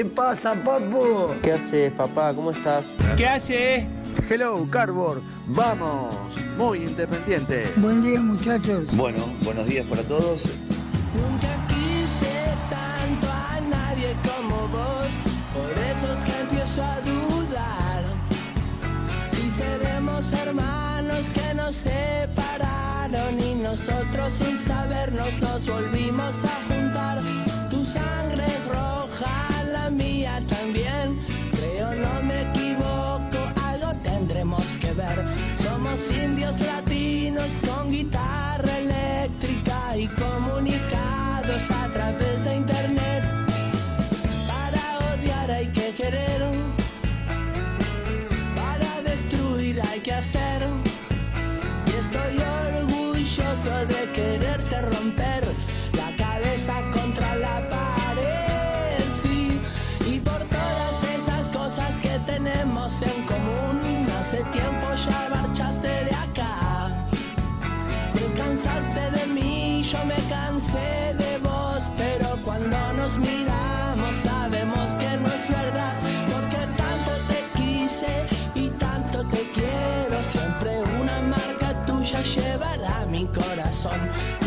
¿Qué pasa, papu? ¿Qué haces, papá? ¿Cómo estás? ¿qué hace? Hello, Cardboards. Vamos, muy independiente. Buen día, muchachos. Bueno, buenos días para todos. Nunca quise tanto a nadie como vos, por eso es que empiezo a dudar. Si seremos hermanos que nos separaron y nosotros sin sabernos nos volvimos a indios latinos con guitarra eléctrica y comunicados a través cansé de vos, pero cuando nos miramos sabemos que no es verdad, porque tanto te quise y tanto te quiero, siempre una marca tuya llevará mi corazón.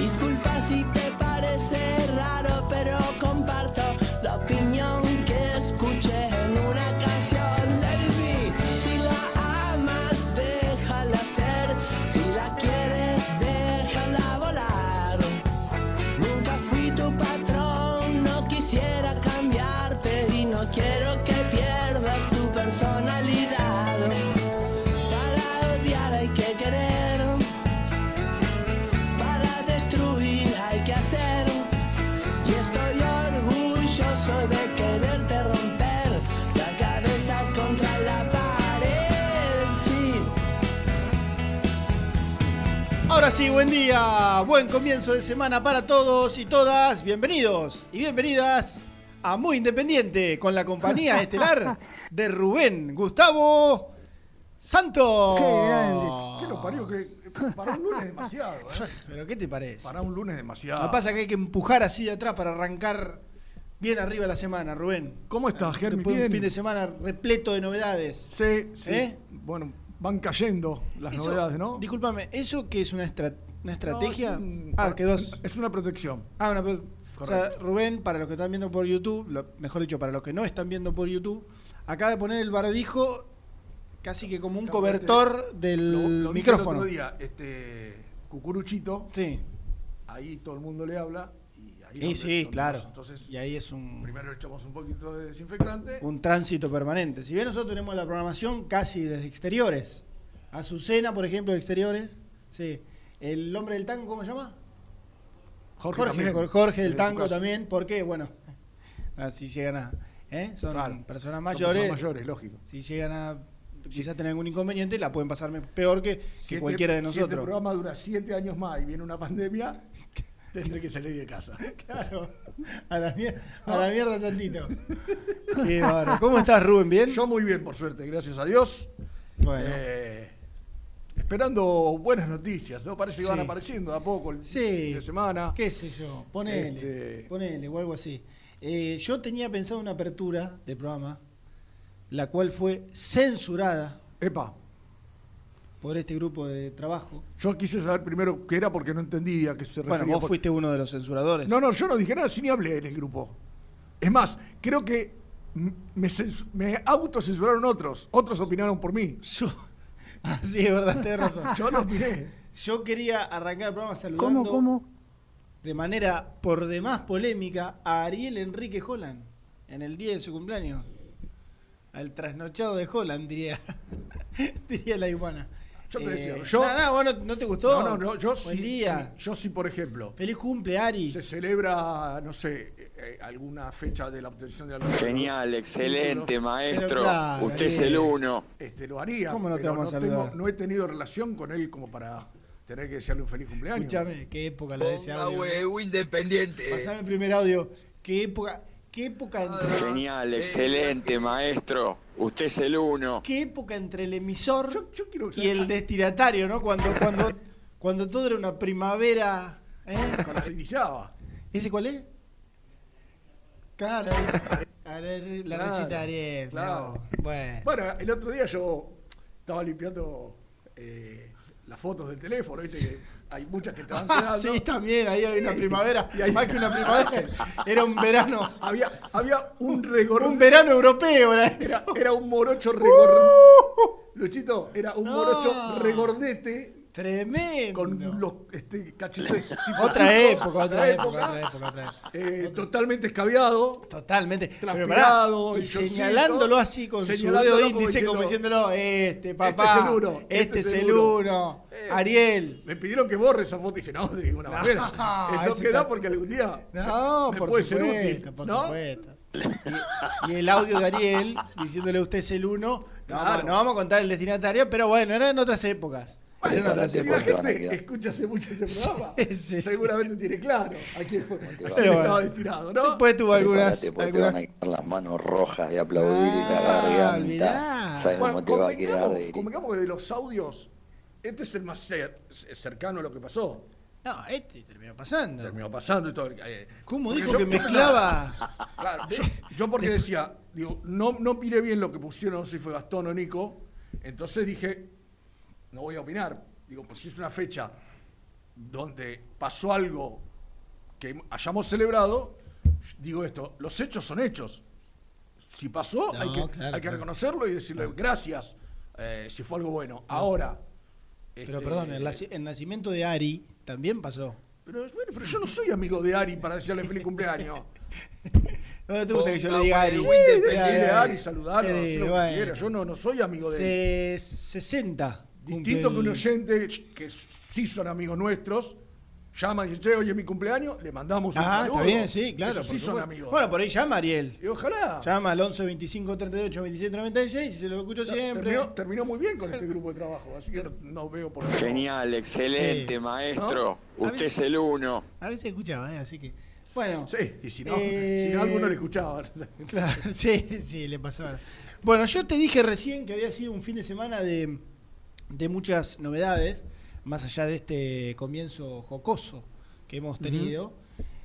Sí, buen día, buen comienzo de semana para todos y todas. Bienvenidos y bienvenidas a Muy Independiente con la compañía estelar de Rubén Gustavo Santos. Qué grande. ¿Qué lo parió? Que para un lunes demasiado, ¿eh? ¿Pero qué te parece? Para un lunes demasiado. Lo que pasa es que hay que empujar así de atrás para arrancar bien arriba la semana, Rubén. ¿Cómo estás, Germi? Después de un fin de semana repleto de novedades. Sí, sí. ¿Eh? Bueno, van cayendo las Eso- novedades, ¿no? Discúlpame, ¿eso qué es una, estra- una estrategia? No, es un- ah, que dos. Es una protección. Ah, una pro- o sea. Rubén, para los que están viendo por YouTube, lo- mejor dicho, para los que no están viendo por YouTube, acaba de poner el barbijo casi que como un cobertor Lo- del lo dije el micrófono. otro día, este cucuruchito, Sí, ahí todo el mundo le habla ahí sí, donde- sí, donde claro. Entonces, y ahí es un, primero le echamos un poquito de desinfectante. un tránsito permanente. Si bien nosotros tenemos la programación casi desde exteriores, Azucena, por ejemplo, de exteriores, sí. El hombre del tango, ¿cómo se llama? Jorge, Jorge, también, Jorge, del tango también, porque, bueno, así llegan a... ¿eh? Son Claro, personas son mayores. personas mayores, lógico. Si llegan a quizás tener algún inconveniente, la pueden pasar peor que, que Si cualquiera de Si este nosotros. programa dura siete años más y viene una pandemia, tendré que salir de casa. Claro, a la, mier- a la mierda, Santito. Qué. ¿Cómo estás, Rubén? ¿Bien? Yo muy bien, por suerte, gracias a Dios. Bueno. Eh, esperando buenas noticias, ¿no? Parece que van apareciendo de a poco el Sí. fin de semana. qué sé yo, ponele, Este- ponele o algo así. Eh, yo tenía pensado una apertura de programa, la cual fue censurada Epa, por este grupo de trabajo. yo quise saber primero qué era porque no entendía a qué se refería. Bueno, vos por- fuiste uno de los censuradores. No, no, yo no dije nada, sí ni hablé en el grupo. Es más, creo que me, censu- me autocensuraron otros. Otros opinaron por mí. Yo, ah, sí, es verdad, tenés razón. Yo no opiné. Yo quería arrancar el programa saludando ¿Cómo, cómo? de manera por demás polémica a Ariel Enrique Holland en el día de su cumpleaños. Al trasnochado de Holland, diría, diría la iguana. Yo te decía, Eh, yo- No, no, vos no, te gustó. No, no, no, yo Buen sí, día. sí, yo sí, por ejemplo, Feliz cumple, Ari. se celebra, no sé, eh, eh, alguna fecha de la obtención de algún Genial, excelente, maestro. claro, Usted es el uno. Este, lo haría. ¿Cómo no te vamos a tengo- saludar? no he tenido relación con él como para tener que desearle un feliz cumpleaños. Escúchame, qué época la de ese audio. huevo independiente. Pasame el primer audio. Qué época, qué época Genial, excelente, maestro. Usted es el uno. qué época entre el emisor Yo, yo quiero que y el destinatario, ¿no? Cuando, cuando, cuando todo era una primavera. ¿eh? cuando se iniciaba. ¿Ese cuál es? Claro, la Claro, Ariel. claro. no, bueno. Bueno, el otro día yo estaba limpiando eh, las fotos del teléfono, viste que hay muchas que te van quedando. Sí, también, ahí había una primavera. Y ahí- Más que una primavera, era un verano. Había, había un regor... Un verano europeo era Era, eso. era un morocho regor... Luchito, era un No. morocho regordete Tremendo. con los este, cachetes tipo... Otra época, otra Otra época, otra época, otra época. eh, totalmente escabiado. Totalmente. Transpirado, y señalándolo así con su dedo como índice como diciendo, diciéndolo, este papá, es el uno, este, es el uno, Eh, Ariel. Me pidieron que borre esa foto y dije, no, de ninguna manera. Eso queda está- porque algún día No, me por puede ser supuesto, útil. por ¿no? supuesto. Y, y el audio de Ariel diciéndole usted es el uno. No, Claro. vamos, no vamos a contar el destinatario, pero bueno, era en otras épocas. Otras Si la te gente escucha hace mucho este programa, Sí, sí, sí. seguramente tiene claro a quién fue bueno. estaba destinado, ¿no? Después tuvo algunas. Prepárate, porque te van a algunas... quedar las manos rojas de aplaudir y Ah, la garganta. olvidá. ¿Sabes Bueno, cómo te va a quedar de convengamos que de los audios, este es el más cer- cercano a lo que pasó. No, este terminó pasando. Terminó pasando y todo. eh, ¿Cómo dijo yo- que mezclaba? Claro, yo, yo porque decía, digo, no, no miré bien lo que pusieron, no sé si fue Gastón o Nico, entonces dije, no voy a opinar. Digo, pues si es una fecha donde pasó algo que hayamos celebrado, digo esto, los hechos son hechos. Si pasó, No, hay, que, claro, hay que claro. reconocerlo y decirle gracias eh, si fue algo bueno. Ahora. Pero este, perdón, el, naci- el nacimiento de Ari también pasó. Pero, bueno, pero yo no soy amigo de Ari para decirle feliz cumpleaños. ¿No te gusta que yo le diga Ari? Sí, decirle a Ari, saludarlo, eh, hacer lo que bueno. quiera. Yo no, no soy amigo de él. Se- 60. Distinto que un oyente que sí son amigos nuestros, llama y dice, che, hoy es mi cumpleaños, le mandamos un Ah, saludo. está bien, sí, claro. Sí son amigos. Bueno, por ahí llama Ariel. y ojalá. Llama al 11 25 38 27 96 y se lo escucho siempre. Terminó, terminó muy bien con este grupo de trabajo, así que no, no veo por qué. Genial, excelente, Sí. maestro. ¿No? Usted es el uno. A veces escuchaba, ¿eh? así que. Bueno. Sí, y si no, Eh, si no alguno le escuchaba. Claro, sí, sí, le pasaba. Bueno, yo te dije recién que había sido un fin de semana de, de muchas novedades, más allá de este comienzo jocoso que hemos tenido,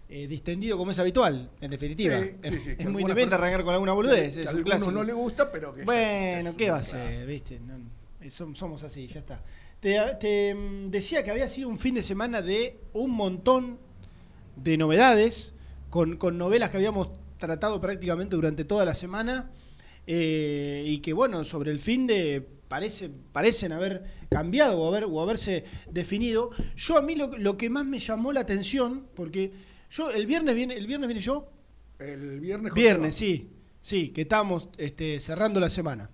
eh, distendido como es habitual, en definitiva. Sí, sí, es sí, que es muy per- arrancar con alguna boludez, que es a un clásico. no le gusta, pero que Bueno, es ¿qué va a ser? ¿Viste? No, eh, som- somos así, ya está. Te, te, mm, decía que había sido un fin de semana de un montón de novedades, con, con novelas que habíamos tratado prácticamente durante toda la semana, eh, y que, bueno, sobre el fin de parece, parecen haber cambiado o, haber, o haberse definido. Yo a mí lo, lo que más me llamó la atención, porque yo el viernes viene, el viernes viene yo, El viernes. José Viernes, sí, sí, que estamos este, cerrando la semana.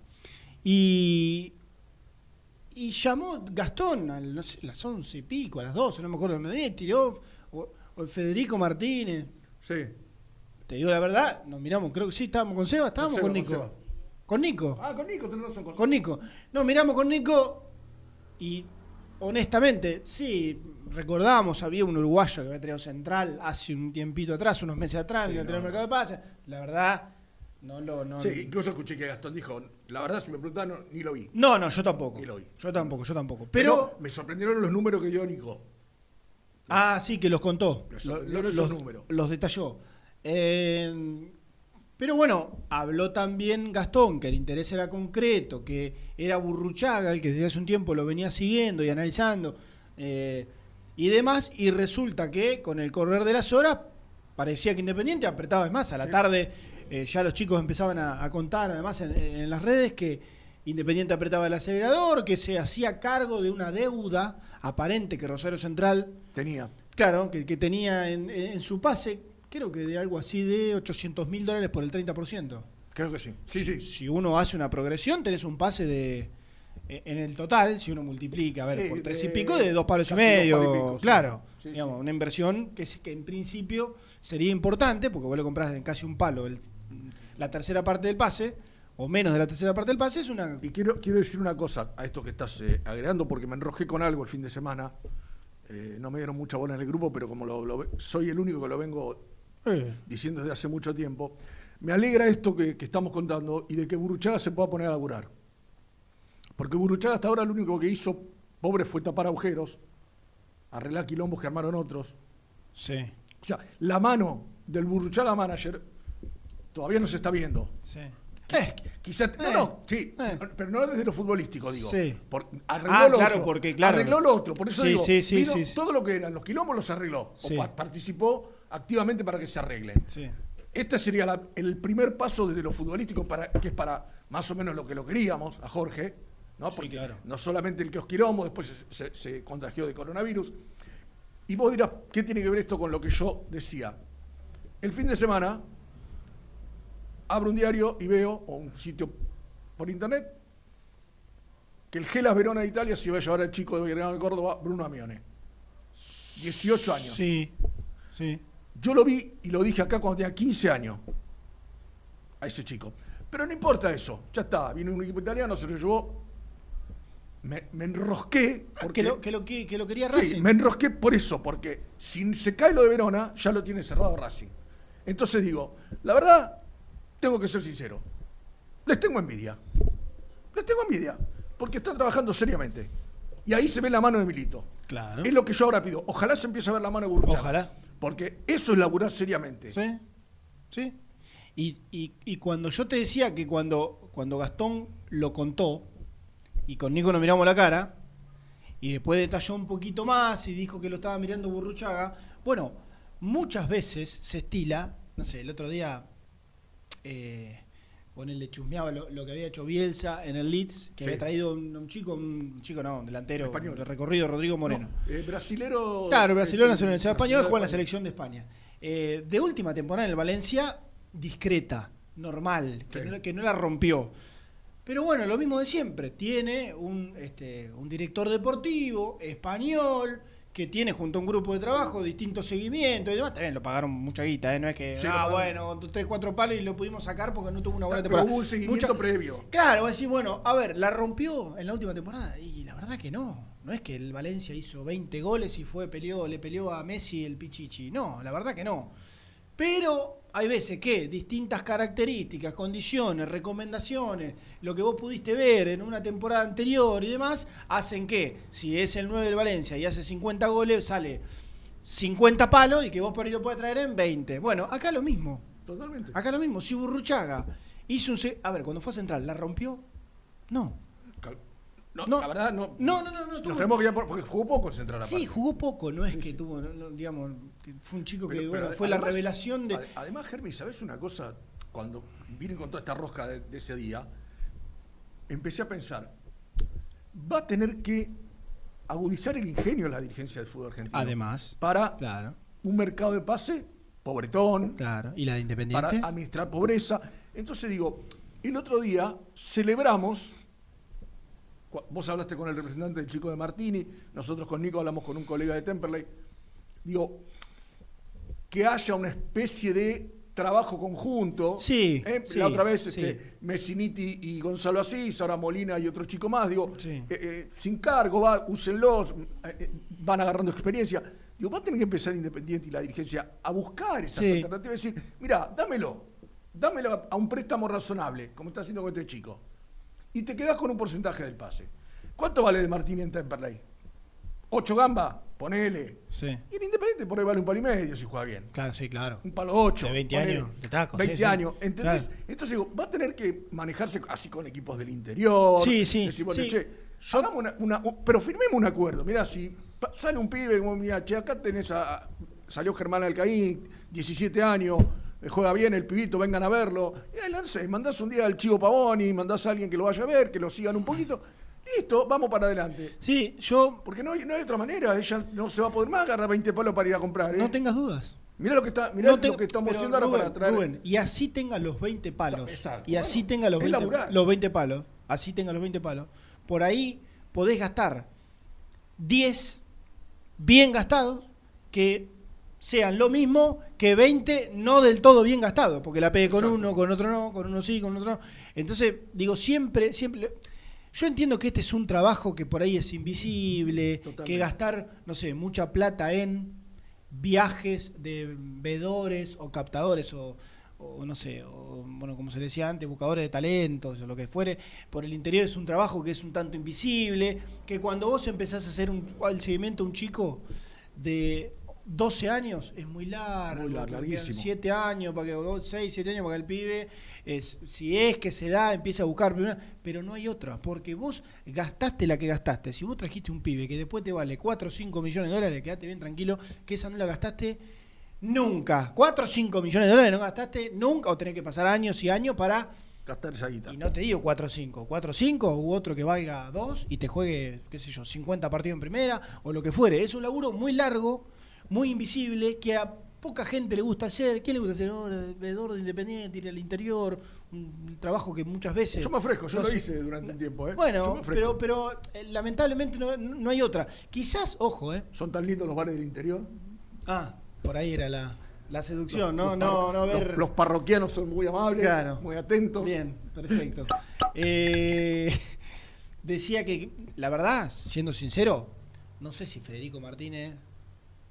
Y, y llamó Gastón a no sé, las once y pico, a las doce, no me acuerdo, me tiró, o, o Federico Martínez. Sí. Te digo la verdad, nos miramos, creo que sí, estábamos con Seba, estábamos con con Nico. Seba. Con Nico. Ah, con Nico, tenés razón. Con, Con Nico. No, miramos con Nico y honestamente, sí, recordamos, había un uruguayo que había traído central hace un tiempito atrás, unos meses atrás, Sí, que traído no, el mercado de pases. La verdad, No lo, no, Sí, incluso escuché que Gastón dijo, la verdad, si me preguntan, no, ni lo vi. no, no, yo tampoco. Ni lo vi. Yo tampoco, yo tampoco. Pero, Pero, me sorprendieron los números que dio Nico. ah, sí, que los contó. Los, números. los detalló. Eh, pero bueno, habló también Gastón, que el interés era concreto, que era Burruchaga, el que desde hace un tiempo lo venía siguiendo y analizando, eh, y demás, y resulta que con el correr de las horas parecía que Independiente apretaba es más. A la tarde eh, ya los chicos empezaban a, a contar, además en, en las redes, que Independiente apretaba el acelerador, que se hacía cargo de una deuda aparente que Rosario Central Tenía. Claro, que, que tenía en, en su pase, creo que de algo así de 800 mil dólares por el 30%. Creo que sí. Sí, sí. Si uno hace una progresión, tenés un pase de. eh, En el total, si uno multiplica, a ver, Sí, por tres de y pico, de dos palos y medio. palos y pico, sí. claro, Sí, digamos, sí. una inversión que, es- que en principio sería importante, porque vos le compras en casi un palo el- la tercera parte del pase, o menos de la tercera parte del pase, es una. Y quiero, quiero decir una cosa a esto que estás eh, agregando, porque me enrojé con algo el fin de semana. Eh, no me dieron mucha bola en el grupo, pero como lo, soy el único que lo vengo Eh, diciendo desde hace mucho tiempo, me alegra esto que, que estamos contando y de que Buruchaga se pueda poner a laburar. Porque Buruchaga hasta ahora lo único que hizo, pobre, fue tapar agujeros, arreglar quilombos que armaron otros. sí, O sea, la mano del Buruchaga manager todavía no se está viendo. sí. Eh, Quizás, no, Eh, no, sí, eh. pero no desde lo futbolístico, digo. Sí. Por- arregló Ah, lo claro, otro, porque, claro. Arregló lo otro, por eso Sí, digo, sí, sí, vino sí, sí. todo lo que eran los quilombos los arregló, Sí. o pa- participó activamente para que se arreglen. sí. Este sería la- el primer paso desde lo futbolístico, para, que es para más o menos lo que lo queríamos a Jorge, ¿no? Sí, Porque claro. no solamente el que después se, se- se contagió de coronavirus. Y vos dirás, ¿qué tiene que ver esto con lo que yo decía? El fin de semana abro un diario y veo, o un sitio por internet, que el Gelas Verona de Italia se iba a llevar al chico de Belgrano de Córdoba, Bruno Amione. 18 años. Sí, sí. Yo lo vi y lo dije acá cuando tenía 15 años. A ese chico. Pero no importa eso. Ya está. Vino un equipo italiano, se lo llevó. Me, me enrosqué. Ah, Porque, que, lo, que, lo, que, que lo quería Sí, Racing. me enrosqué por eso. Porque si se cae lo de Verona, ya lo tiene cerrado Racing. Entonces digo, la verdad, tengo que ser sincero. Les tengo envidia. Les tengo envidia. Porque están trabajando seriamente. Y ahí se ve la mano de Milito. Claro. Es lo que yo ahora pido. Ojalá se empiece a ver la mano de Burruchaga. Ojalá. Porque eso es laburar seriamente. Sí, sí. Y, y- cuando yo te decía que cuando, cuando Gastón lo contó, y con Nico nos miramos la cara, y después detalló un poquito más y dijo que lo estaba mirando Burruchaga, bueno, muchas veces se estila, no sé, el otro día, eh, con él le chusmeaba lo, lo que había hecho Bielsa en el Leeds, que Sí. había traído un, un chico, un chico no, un delantero Español. de recorrido, Rodrigo Moreno. No, eh, brasilero. Claro, brasileño eh, nacionalizado español, brasilero juega en la selección de España. Eh, de última temporada en el Valencia, discreta, normal, que, Sí. no, que no la rompió. Pero bueno, lo mismo de siempre. Tiene un, este, un director deportivo español que tiene junto a un grupo de trabajo distintos seguimientos y demás. También lo pagaron mucha guita, ¿eh? no es que, Sí, ah, bueno, tres, cuatro palos y lo pudimos sacar porque no tuvo una buena Pero temporada. hubo un seguimiento Mucha- previo. Claro, va a decir, bueno, a ver, la rompió en la última temporada. Y la verdad que no. No es que el Valencia hizo 20 goles y fue, peleó, le peleó a Messi el Pichichi. No, la verdad que no. Pero hay veces que distintas características, condiciones, recomendaciones, lo que vos pudiste ver en una temporada anterior y demás, hacen que si es el 9 del Valencia y hace 50 goles, sale 50 palos y que vos por ahí lo puedes traer en 20. Bueno, acá lo mismo. Totalmente. Acá lo mismo, si Burruchaga hizo un... A ver, cuando fue a Central, ¿la rompió? No. No, No. la verdad, no. No, no, no, no Nos tenemos que ir por- porque jugó poco el central. Sí, jugó poco, no es que tuvo, no- digamos, que fue un chico que bueno, fue la revelación de... ade- Además, Germi, ¿sabes una cosa? Cuando vine con toda esta rosca de, de ese día, empecé a pensar, va a tener que agudizar el ingenio la dirigencia del fútbol argentino. Además, Para claro, un mercado de pase pobretón, claro. ¿Y la de para Independiente? administrar pobreza. Entonces digo, el otro día celebramos, vos hablaste con el representante del chico de Martini, nosotros con Nico hablamos con un colega de Temperley, digo, que haya una especie de trabajo conjunto. Sí, ¿eh? sí, La otra vez sí. este, Messiniti y Gonzalo Asís, ahora Molina y otro chico más, digo, Sí. eh, eh, sin cargo, va, úsenlos, van agarrando experiencia. Digo, va a tener que empezar Independiente y la dirigencia a buscar esas Sí. alternativas y decir, mira, dámelo. dámelo a un préstamo razonable, como está haciendo con este chico, y te quedás con un porcentaje del pase. ¿Cuánto vale de Martín en Temperley? ¿Ocho gambas? Ponele. Sí. Y el Independiente por ahí vale un palo y medio si juega bien. Claro, sí, claro. Un palo ocho. De 20 ponele. años de taco, 20 sí, sí. años. ¿Entendés? Claro. Entonces digo, va a tener que manejarse así con equipos del interior. Sí, sí, Decir, bueno, sí. che, hagamos una, una- un- pero firmemos un acuerdo. Mirá, si sale un pibe como, mira, che, acá tenés a. Salió Germán Alcaín, 17 años, juega bien el pibito, vengan a verlo. Y no sé, mandás un día al Chivo Pavoni, mandás a alguien que lo vaya a ver, que lo sigan un poquito. Listo, vamos para adelante. Sí, yo. Porque no hay, no hay otra manera, ella no se va a poder más agarrar 20 palos para ir a comprar. ¿eh? No tengas dudas. Mirá lo que está, mirá No te- lo que estamos haciendo ahora Rubén, para traer. Rubén, y así tenga los 20 palos. Exacto. Y así Bueno, tenga los es 20, laburar. los 20 palos. Así tenga los 20 palos. Por ahí podés gastar 10 bien gastados que sean lo mismo que 20 no del todo bien gastados. Porque la pegue con Exacto. uno, con otro no, con uno sí, con otro no. Entonces, digo, siempre, siempre. Yo entiendo que este es un trabajo que por ahí es invisible, que gastar, no sé, mucha plata en viajes de vedores o captadores o, o no sé, o, bueno, como se decía antes, buscadores de talentos o lo que fuere, por el interior es un trabajo que es un tanto invisible, que cuando vos empezás a hacer un, el seguimiento a un chico de 12 años es muy largo, Muy largo, larguísimo. 7 años, para que 6, 7 años para que el pibe, es, si es que se da, empieza a buscar, primero, pero no hay otra, porque vos gastaste la que gastaste. Si vos trajiste un pibe que después te vale 4 o 5 millones de dólares, quedate bien tranquilo, que esa no la gastaste nunca. 4 o 5 millones de dólares no gastaste nunca, o tenés que pasar años y años para Gastar esa guita. y no te digo 4 o 5, 4 o 5 u otro que valga 2 y te juegue, qué sé yo, 50 partidos en primera o lo que fuere. Es un laburo muy largo, muy invisible, que a poca gente le gusta hacer. ¿Quién le gusta hacer? No, el de Independiente, ir al interior, un trabajo que muchas veces... Yo me ofrezco, yo no lo hice durante un tiempo. ¿eh? Bueno, pero, pero eh, lamentablemente no, no hay otra. Quizás, ojo, ¿eh? Son tan lindos los bares del interior. Ah, por ahí era la, la seducción, ¿no? Los No, parro- no ver... Los, los parroquianos son muy amables, Claro. muy atentos. Bien, perfecto. Eh, decía que, la verdad, siendo sincero, no sé si Federico Martínez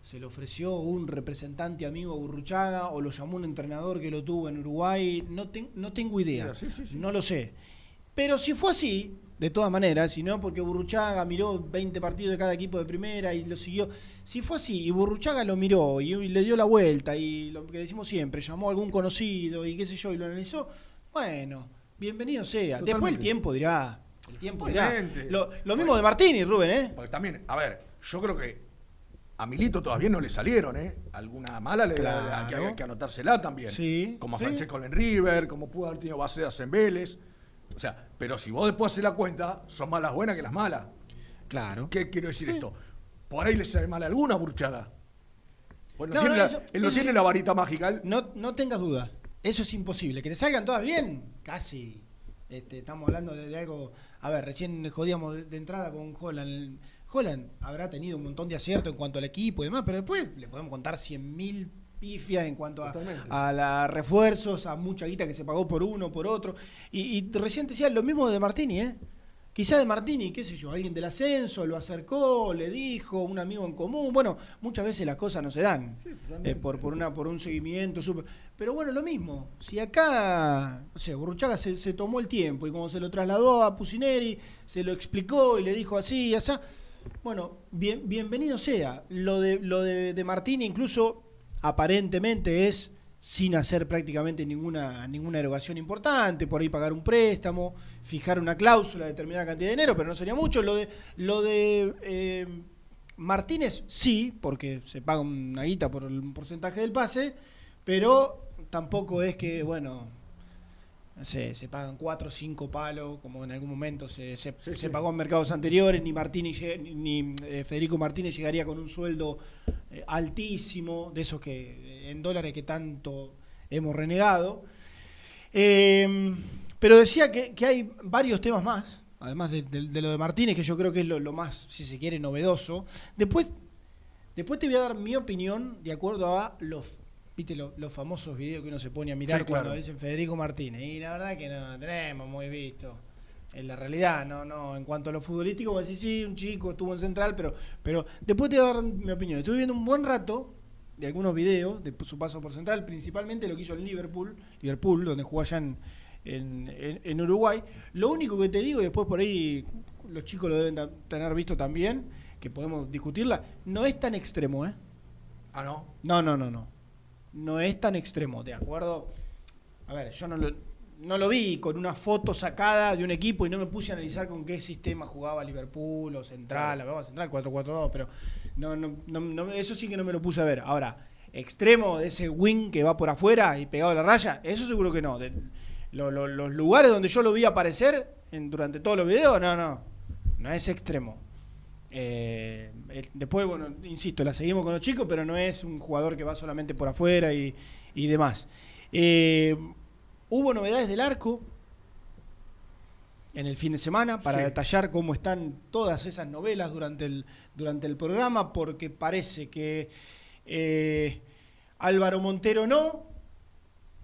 se le ofreció un representante amigo a Burruchaga o lo llamó un entrenador que lo tuvo en Uruguay. No, ten- no tengo idea, Sí, sí, sí. no lo sé. Pero si fue así, de todas maneras, si no porque Burruchaga miró 20 partidos de cada equipo de primera y lo siguió. Si fue así y Burruchaga lo miró y, y le dio la vuelta y lo que decimos siempre, llamó a algún conocido y qué sé yo y lo analizó, bueno, bienvenido sea. Después el tiempo dirá. El tiempo dirá. Lo, lo mismo de Martini, Rubén, ¿eh? Porque también, a ver, yo creo que a Milito todavía no le salieron, ¿eh? Alguna mala le Claro. que, hay que anotársela también. Sí, Como a sí. Francesco en River, como pudo haber tenido Bacedas en Vélez. O sea, pero si vos después haces la cuenta, son más las buenas que las malas. Claro. ¿Qué quiero decir esto? Por ahí le sale mal alguna burchada. Bueno, No, tiene no, la- eso- él no eso tiene la varita mágica. él- No, no tengas dudas. Eso es imposible. Que te salgan todas bien, casi. Este, estamos hablando de, de algo. A ver, recién jodíamos de, de entrada con Holland. Holland habrá tenido un montón de acierto en cuanto al equipo y demás, pero después le podemos contar 100.000 pifias en cuanto a, a la refuerzos, a mucha guita que se pagó por uno, por otro. Y, y recién decía lo mismo de Martini, ¿eh? Quizá de Martini, qué sé yo, alguien del ascenso lo acercó, le dijo, un amigo en común. Bueno, muchas veces las cosas no se dan eh, por, por, una, por un seguimiento. súper- Pero bueno, lo mismo. Si acá, no sé, Burruchaga se, se tomó el tiempo y como se lo trasladó a Pusineri, se lo explicó y le dijo así y así. Bueno, bien, bienvenido sea. Lo de, lo de, incluso aparentemente es sin hacer prácticamente ninguna, ninguna erogación importante, por ahí pagar un préstamo, fijar una cláusula de determinada cantidad de dinero, pero no sería mucho. Lo de, lo de eh, Martínez sí, porque se paga una guita por el porcentaje del pase, pero tampoco es que, bueno, no sé, se pagan cuatro o cinco palos, como en algún momento se, se, Sí, se sí. pagó en mercados anteriores, ni Martínez, ni, eh, Federico Martínez llegaría con un sueldo eh, altísimo, de esos que eh, en dólares que tanto hemos renegado. Eh, pero decía que, que hay varios temas más, además de, de- de lo de Martínez, que yo creo que es lo, lo más, si se quiere, novedoso. Después, después te voy a dar mi opinión de acuerdo a los, viste, lo- los famosos videos que uno se pone a mirar Sí, claro. cuando dicen Federico Martínez. Y la verdad que no, no tenemos muy visto. En la realidad, no, no. En cuanto a lo futbolístico, vos decís, sí, un chico estuvo en central, pero, pero después te voy a dar mi opinión. Estuve viendo un buen rato de algunos videos de su paso por Central, principalmente lo que hizo en Liverpool, Liverpool, donde jugó allá en, en- en- en Uruguay. Lo único que te digo, y después por ahí los chicos lo deben tener visto también, que podemos discutirla, no es tan extremo, ¿eh? Ah, no. No, no, no, no. No es tan extremo, ¿de acuerdo? A ver, yo no lo, no lo vi con una foto sacada de un equipo y no me puse a analizar con qué sistema jugaba Liverpool o Central, la vamos Central 4-4-2, pero no, no, no, no, eso sí que no me lo puse a ver. Ahora, extremo de ese wing que va por afuera y pegado a la raya, eso seguro que no. De- lo- lo- los lugares donde yo lo vi aparecer en- durante todos los videos, no, no, no es extremo. Eh, después, bueno, insisto, la seguimos con los chicos, pero no es un jugador que va solamente por afuera y, y demás. Eh, hubo novedades del arco en el fin de semana para Sí. detallar cómo están todas esas novelas durante el, durante el programa, porque parece que eh, Álvaro Montero no,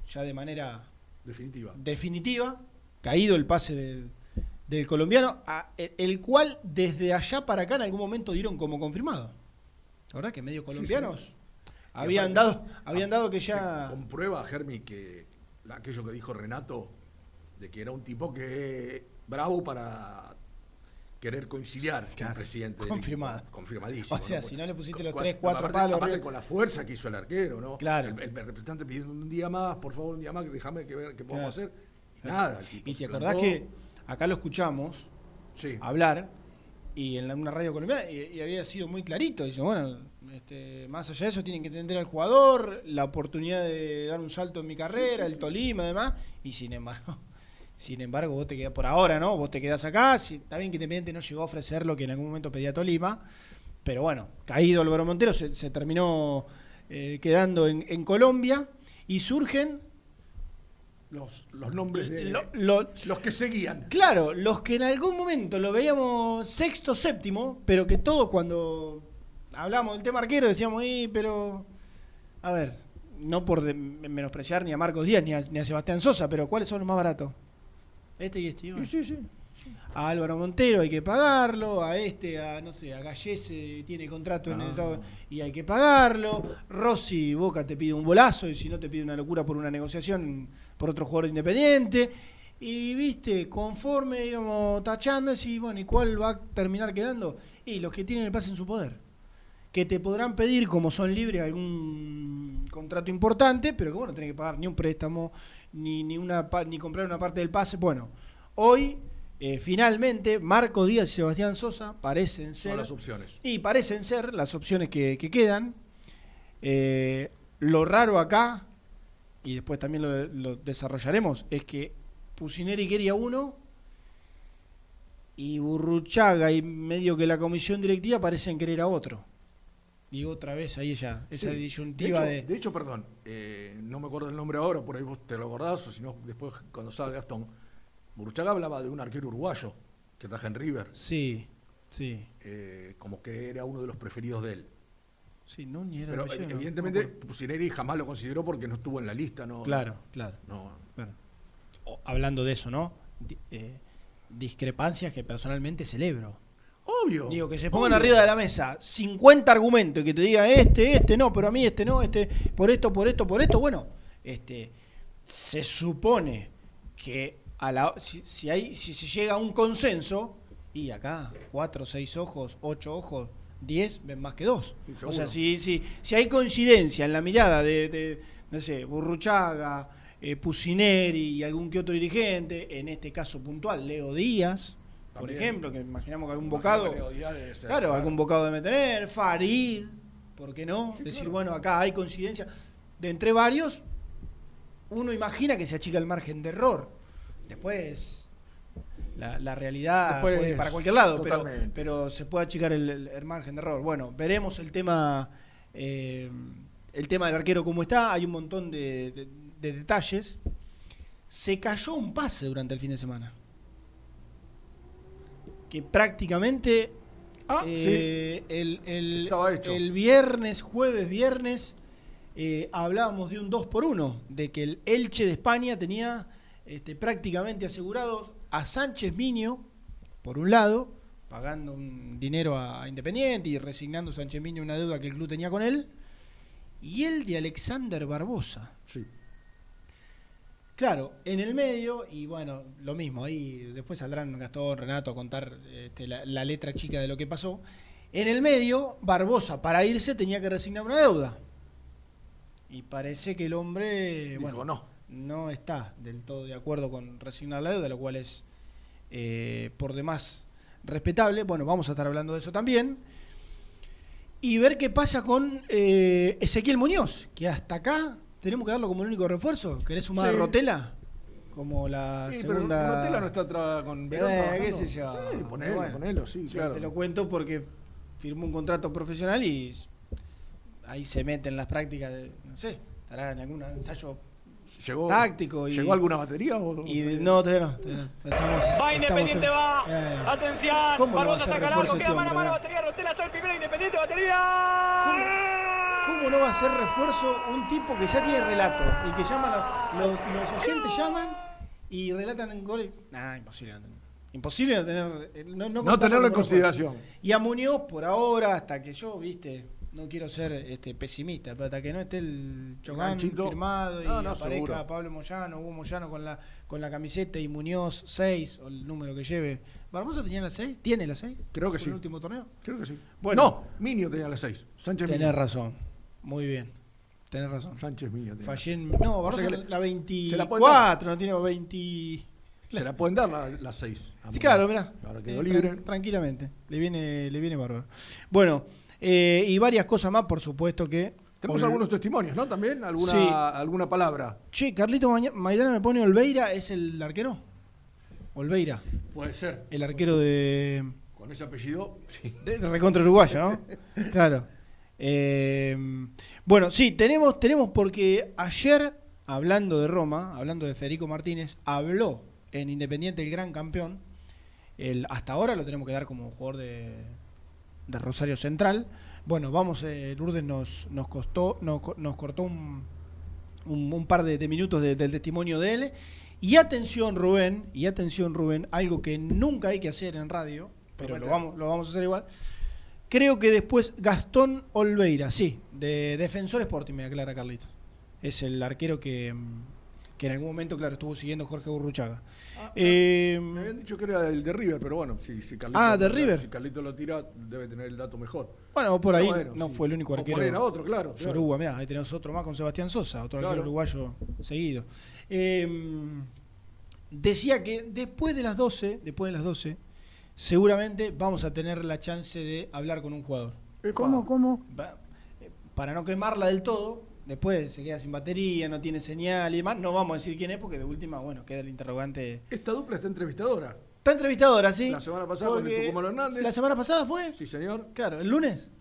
ya de manera Definitiva. definitiva, caído el pase del, del colombiano, a- el, cual desde allá para acá en algún momento dieron como confirmado. La verdad que medios colombianos habían, dado, habían dado que Se ya... comprueba, Germi, que aquello que dijo Renato, de que era un tipo que bravo para querer conciliar con el presidente. confirmado. Confirmadísimo. O sea, ¿no? si no le pusiste los tres, cuatro palos, Aparte con la fuerza que hizo el arquero, ¿no? Claro. El, el representante pidiendo un día más, por favor, un día más, que déjame que ver qué podemos Claro. hacer. Y nada. el tipo Y se te acordás plantó. que acá lo escuchamos Sí. hablar y en la- una radio colombiana y, y había sido muy clarito. Dice, bueno, este, más allá de eso tienen que entender al jugador, la oportunidad de dar un salto en mi carrera, el Tolima, además, y sin embargo, sin embargo, vos te quedás por ahora, ¿no? Vos te quedás acá, si, está bien que Independiente no llegó a ofrecer lo que en algún momento pedía Tolima, pero bueno, caído Álvaro Montero, se, se terminó eh, quedando en, en Colombia y surgen Los, los nombres de lo- lo- los que seguían. Claro, los que en algún momento lo veíamos sexto, séptimo, pero que todos cuando hablamos del tema arquero decíamos, "Y, pero, a ver, no por de- menospreciar ni a Marcos Díaz ni a, ni a Sebastián Sosa, pero ¿cuáles son los más baratos? Este y este. bueno. Sí, sí, A Álvaro Montero hay que pagarlo, a este, a no sé, a Gallese tiene contrato en el Ah. todo y hay que pagarlo. Rossi, Boca te pide un bolazo y si no te pide una locura por una negociación por otro jugador independiente. Y viste, conforme íbamos tachando, y bueno, ¿y cuál va a terminar quedando? Y los que tienen el pase en su poder. Que te podrán pedir, como son libres, algún contrato importante, pero que bueno, no tenés que pagar ni un préstamo, ni, ni, una, ni comprar una parte del pase. Bueno, hoy, eh, finalmente, Marco Díaz y Sebastián Sosa parecen ser. Son las opciones. Y parecen ser las opciones que, que quedan. Eh, lo raro acá, y después también lo, lo desarrollaremos, es que Pusineri quería uno y Burruchaga y medio que la comisión directiva parecen querer a otro. Y otra vez ahí ya, esa Sí. disyuntiva de de... hecho, de hecho, perdón, eh, no me acuerdo el nombre ahora, por ahí vos te lo acordás, o si no, después cuando salga Gastón. Burruchaga hablaba de un arquero uruguayo que traje en River, Sí, sí. eh, como que era uno de los preferidos de él. Sí, no, ni era Pero evidentemente no. Pusineri jamás lo consideró porque no estuvo en la lista, ¿no? Claro, claro. No. Claro. O- hablando de eso, ¿no? Eh, discrepancias que personalmente celebro. Obvio. Digo, que se pongan obvio. arriba de la mesa 50 argumentos y que te diga este, este, no, pero a mí este no, este, por esto, por esto, por esto. Bueno, este, se supone que a la, si, si hay, si se llega a un consenso, y acá, cuatro, seis ojos, ocho ojos, diez, ven más que dos. Sí, o sea, si, si, si hay coincidencia en la mirada de, de, no sé, Burruchaga, eh, Pusineri y algún que otro dirigente, en este caso puntual, Leo Díaz, por ejemplo, que imaginamos que algún Imagino bocado. que ser, Claro, algún bocado debe tener, Farid, ¿por qué no? Sí, Decir, claro. bueno, acá hay coincidencia. De entre varios, uno imagina que se achica el margen de error. Después, la, la realidad Después, puede ir para cualquier lado, pero, pero se puede achicar el, el- el margen de error. Bueno, veremos el tema, eh, el tema del arquero cómo está. Hay un montón de, de- de detalles. Se cayó un pase durante el fin de semana. Que prácticamente Ah, eh, el, el- hecho. el viernes, jueves, viernes, eh, hablábamos de un 2 por 1 de que el Elche de España tenía este, prácticamente asegurados a Sánchez Miño, por un lado, pagando un dinero a, a Independiente y resignando Sánchez Miño una deuda que el club tenía con él, y el de Alexander Barbosa. Sí. Claro, en el medio, y bueno, lo mismo, ahí después saldrán Gastón, Renato a contar este, la, la letra chica de lo que pasó. En el medio, Barbosa, para irse, tenía que resignar una deuda. Y parece que el hombre, Dijo, bueno, no. No está del todo de acuerdo con resignar la deuda, lo cual es eh, por demás respetable. Bueno, vamos a estar hablando de eso también. Y ver qué pasa con eh, Ezequiel Muñoz, que hasta acá tenemos que darlo como el único refuerzo. ¿Querés sumar a Sí. Rotela? Como la Sí, pero segunda. Rotela no está con Verón Eh, qué sé yo. Sí, Pero ponelo, bueno, ponelo, sí, claro. Te lo cuento porque firmó un contrato profesional y ahí se mete en las prácticas de, no sé, estará en algún ensayo ¿Llegó, táctico y- ¿Llegó alguna batería? O, y de- no, todavía no, todavía no. Estamos, Va Independiente, estamos- va. Eh, Atención. ¿Cómo no Barbosa ser saca largo, este queda mano a mano, no? batería, Rotela, soy el primero Independiente, batería. ¿Cómo no va a ser refuerzo un tipo que ya tiene relato y que llama a los, los- oyentes llaman y relatan en goles? Nah, imposible no tener. Imposible no tener. eh, No, no No tenerlo en consideración. Y a Muñoz, por ahora, hasta que yo, viste, no quiero ser este pesimista, pero hasta que no esté el Ganchito. firmado y No, no, aparezca seguro. Pablo Moyano, Hugo Moyano con la, con la camiseta y Muñoz 6, o el número que lleve. ¿Barbosa tenía la 6? ¿Tiene la 6? Creo que ¿Por sí. el último torneo? Creo que sí. Bueno. no, Minio tenía las seis. Sánchez Tenés Minio. razón. Muy bien. Tenés razón. Sánchez Minio. tenía. Fallé en- No, Barbosa O sea la se la 24, pueden no tiene 20. Se la pueden dar la- las seis. a Sí, Muñoz. claro, mirá. Ahora Eh, quedó tran- libre. tranquilamente. Le viene, le viene bárbaro. Bueno, eh, y varias cosas más, por supuesto que. Tenemos algunos testimonios, ¿no? También, alguna, Sí. alguna palabra. Che, Carlito Maidana me pone Olveira, ¿es el arquero? Olveira, Puede ser. el arquero de. Con ese apellido, sí. de, de recontra uruguayo, ¿no? claro. Eh, bueno, sí, tenemos, tenemos porque ayer, hablando de Roma, hablando de Federico Martínez, habló en Independiente el gran campeón. El, hasta ahora lo tenemos que dar como jugador de, de Rosario Central. Bueno, vamos, eh, Lourdes nos, nos costó, nos, co- nos cortó un, un, un par de, de minutos de- del testimonio de él. Y atención, Rubén, y atención, Rubén, algo que nunca hay que hacer en radio, pero lo vamos, lo vamos a hacer igual. Creo que después Gastón Olveira, sí, de Defensor Sporting, me aclara Carlitos. Es el arquero que, mm, que en algún momento, claro, estuvo siguiendo Jorge Burruchaga. Eh, Me habían dicho que era el de River, pero bueno, si, si Carlito, Ah, de River. Si Carlito lo tira, debe tener el dato mejor. bueno, por ahí No, bueno, no sí. fue el único arquero. era otro, claro, claro. Yoruba, mirá, ahí tenemos otro más con Sebastián Sosa, otro Claro. arquero uruguayo seguido. Eh, decía que después de las 12, después de las 12, seguramente vamos a tener la chance de hablar con un jugador. ¿Cómo, cómo? Eh, Para no quemarla del todo, después se queda sin batería, no tiene señal y demás, no vamos a decir quién es porque de última, bueno, queda el interrogante. Esta dupla está entrevistadora. Está entrevistadora, ¿sí? La semana pasada con el Porque- Tucumano Hernández. ¿La semana pasada fue? Sí, señor. Claro, ¿el lunes?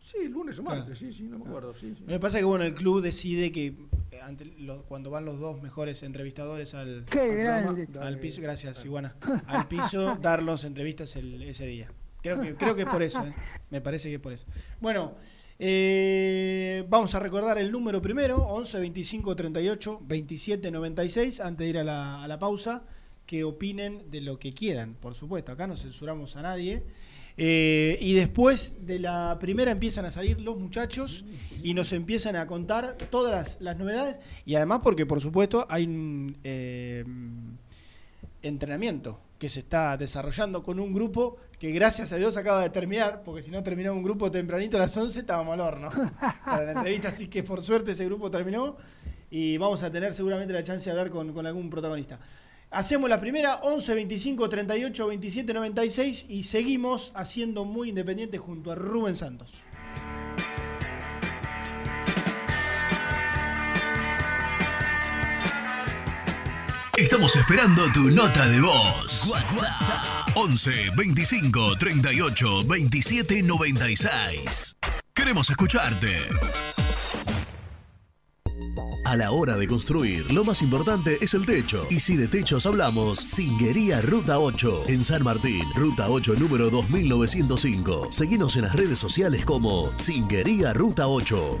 Sí, lunes o Claro. martes, sí, sí, no me acuerdo. Sí, sí. Lo que pasa es que bueno, el club decide que ante los- cuando van los dos mejores entrevistadores al, Qué Al grande. programa, al dale. piso, gracias, Iguana, al piso, dar las entrevistas el- ese día. Creo que, creo que es por eso, ¿eh? me parece que es por eso. Bueno, eh, vamos a recordar el número primero, 11 25 38 27 96, antes de ir a la, pausa, que opinen de lo que quieran, por supuesto, acá no censuramos a nadie. Eh, y después de la primera empiezan a salir los muchachos y nos empiezan a contar todas las, las novedades y además porque por supuesto hay un eh, entrenamiento que se está desarrollando con un grupo que gracias a Dios acaba de terminar, porque si no terminaba un grupo tempranito a las 11 estábamos al horno para la entrevista, así que por suerte ese grupo terminó y vamos a tener seguramente la chance de hablar con, con algún protagonista. Hacemos la primera, 11 25 38 27 96 y seguimos haciendo muy independiente junto a Rubén Santos. Estamos esperando tu nota de voz. WhatsApp 11 25 38 27 96. Queremos escucharte. A la hora de construir, lo más importante es el techo. Y si de techos hablamos, Singuería Ruta 8, en San Martín, Ruta 8 número 2905. Seguinos en las redes sociales como Singuería Ruta 8.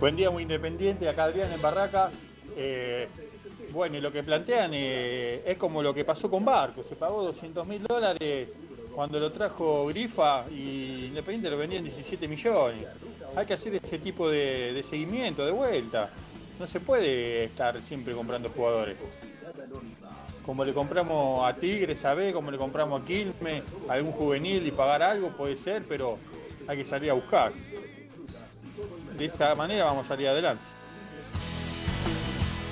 Buen día, muy independiente. Acá Adrián en Barracas. Eh, bueno, y lo que plantean eh, es como lo que pasó con Barco. Se pagó 200 mil dólares cuando lo trajo Grifa y Independiente lo vendían 17 millones. Hay que hacer ese tipo de, de seguimiento, de vuelta. No se puede estar siempre comprando jugadores. Como le compramos a Tigres, a B, como le compramos a Quilme, a algún juvenil y pagar algo, puede ser, pero hay que salir a buscar. De esa manera vamos a salir adelante.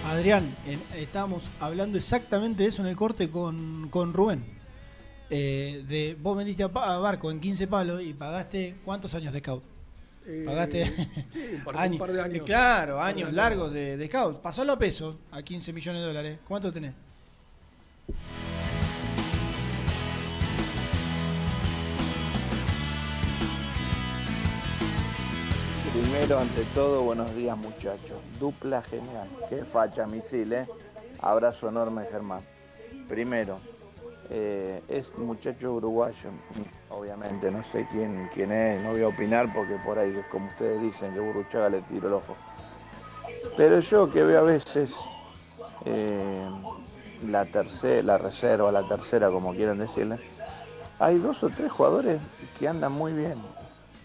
Adrián, en- estábamos hablando exactamente de eso en el corte con, con Rubén. Eh, de, vos vendiste a, Pa- a Barco en 15 palos y pagaste ¿cuántos años de scout? Eh, Pagaste sí, un par, años. un par de años. Eh, Claro, de años. largos de, de scout. Pasalo a pesos, a 15 millones de dólares. ¿Cuánto tenés? Primero, ante todo, buenos días muchachos. Dupla genial. Qué facha misil, ¿eh? Abrazo enorme, Germán. Primero, eh, es muchacho uruguayo. Obviamente, no sé quién, quién es, no voy a opinar porque por ahí, como ustedes dicen, que Burruchaga le tiro el ojo. Pero yo que veo a veces eh, la tercera, la reserva, la tercera, como quieran decirle, hay dos o tres jugadores que andan muy bien.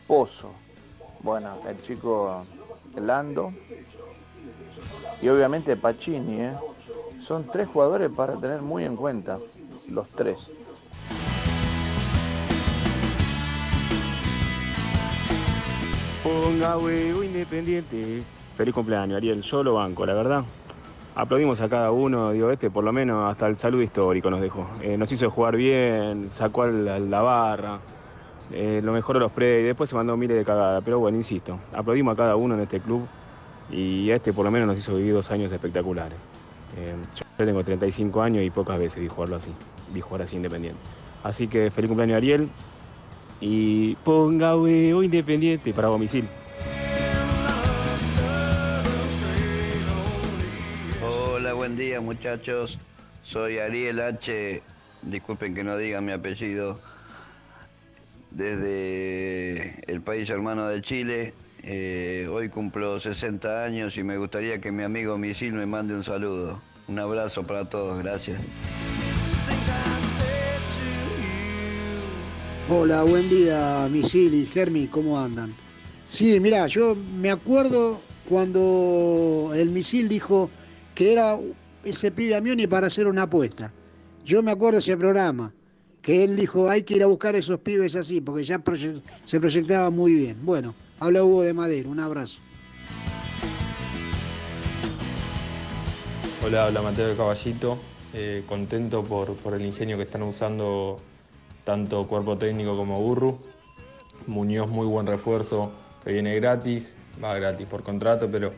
Pozo, bueno, el chico Lando y obviamente Pacini, ¿eh? Son tres jugadores para tener muy en cuenta, los tres. Ponga huevo independiente. Feliz cumpleaños, Ariel. Yo lo banco, la verdad. Aplaudimos a cada uno, digo, este por lo menos hasta el saludo histórico nos dejó. Eh, nos hizo jugar bien, sacó la barra, eh, lo mejoró los pre y después se mandó miles de cagadas. Pero bueno, insisto, aplaudimos a cada uno en este club y este por lo menos nos hizo vivir dos años espectaculares. Eh, yo tengo 35 años y pocas veces vi jugarlo así, vi jugar así independiente. Así que feliz cumpleaños Ariel y ponga huevo independiente para domicilio. Hola, buen día muchachos. Soy Ariel H. Disculpen que no digan mi apellido. Desde el país hermano de Chile. Eh, hoy cumplo 60 años y me gustaría que mi amigo Misil me mande un saludo. Un abrazo para todos, gracias. Hola, buen día, Misil y Germi, ¿cómo andan? Sí, mira, yo me acuerdo cuando el Misil dijo que era ese pibe a Mioni para hacer una apuesta. Yo me acuerdo ese programa, que él dijo hay que ir a buscar esos pibes así, porque ya se proyectaba muy bien. Bueno, habla Hugo de Madero, un abrazo. Hola, habla Mateo de Caballito. Eh, contento por, por el ingenio que están usando tanto cuerpo técnico como Burru. Muñoz muy buen refuerzo que viene gratis, va gratis por contrato, pero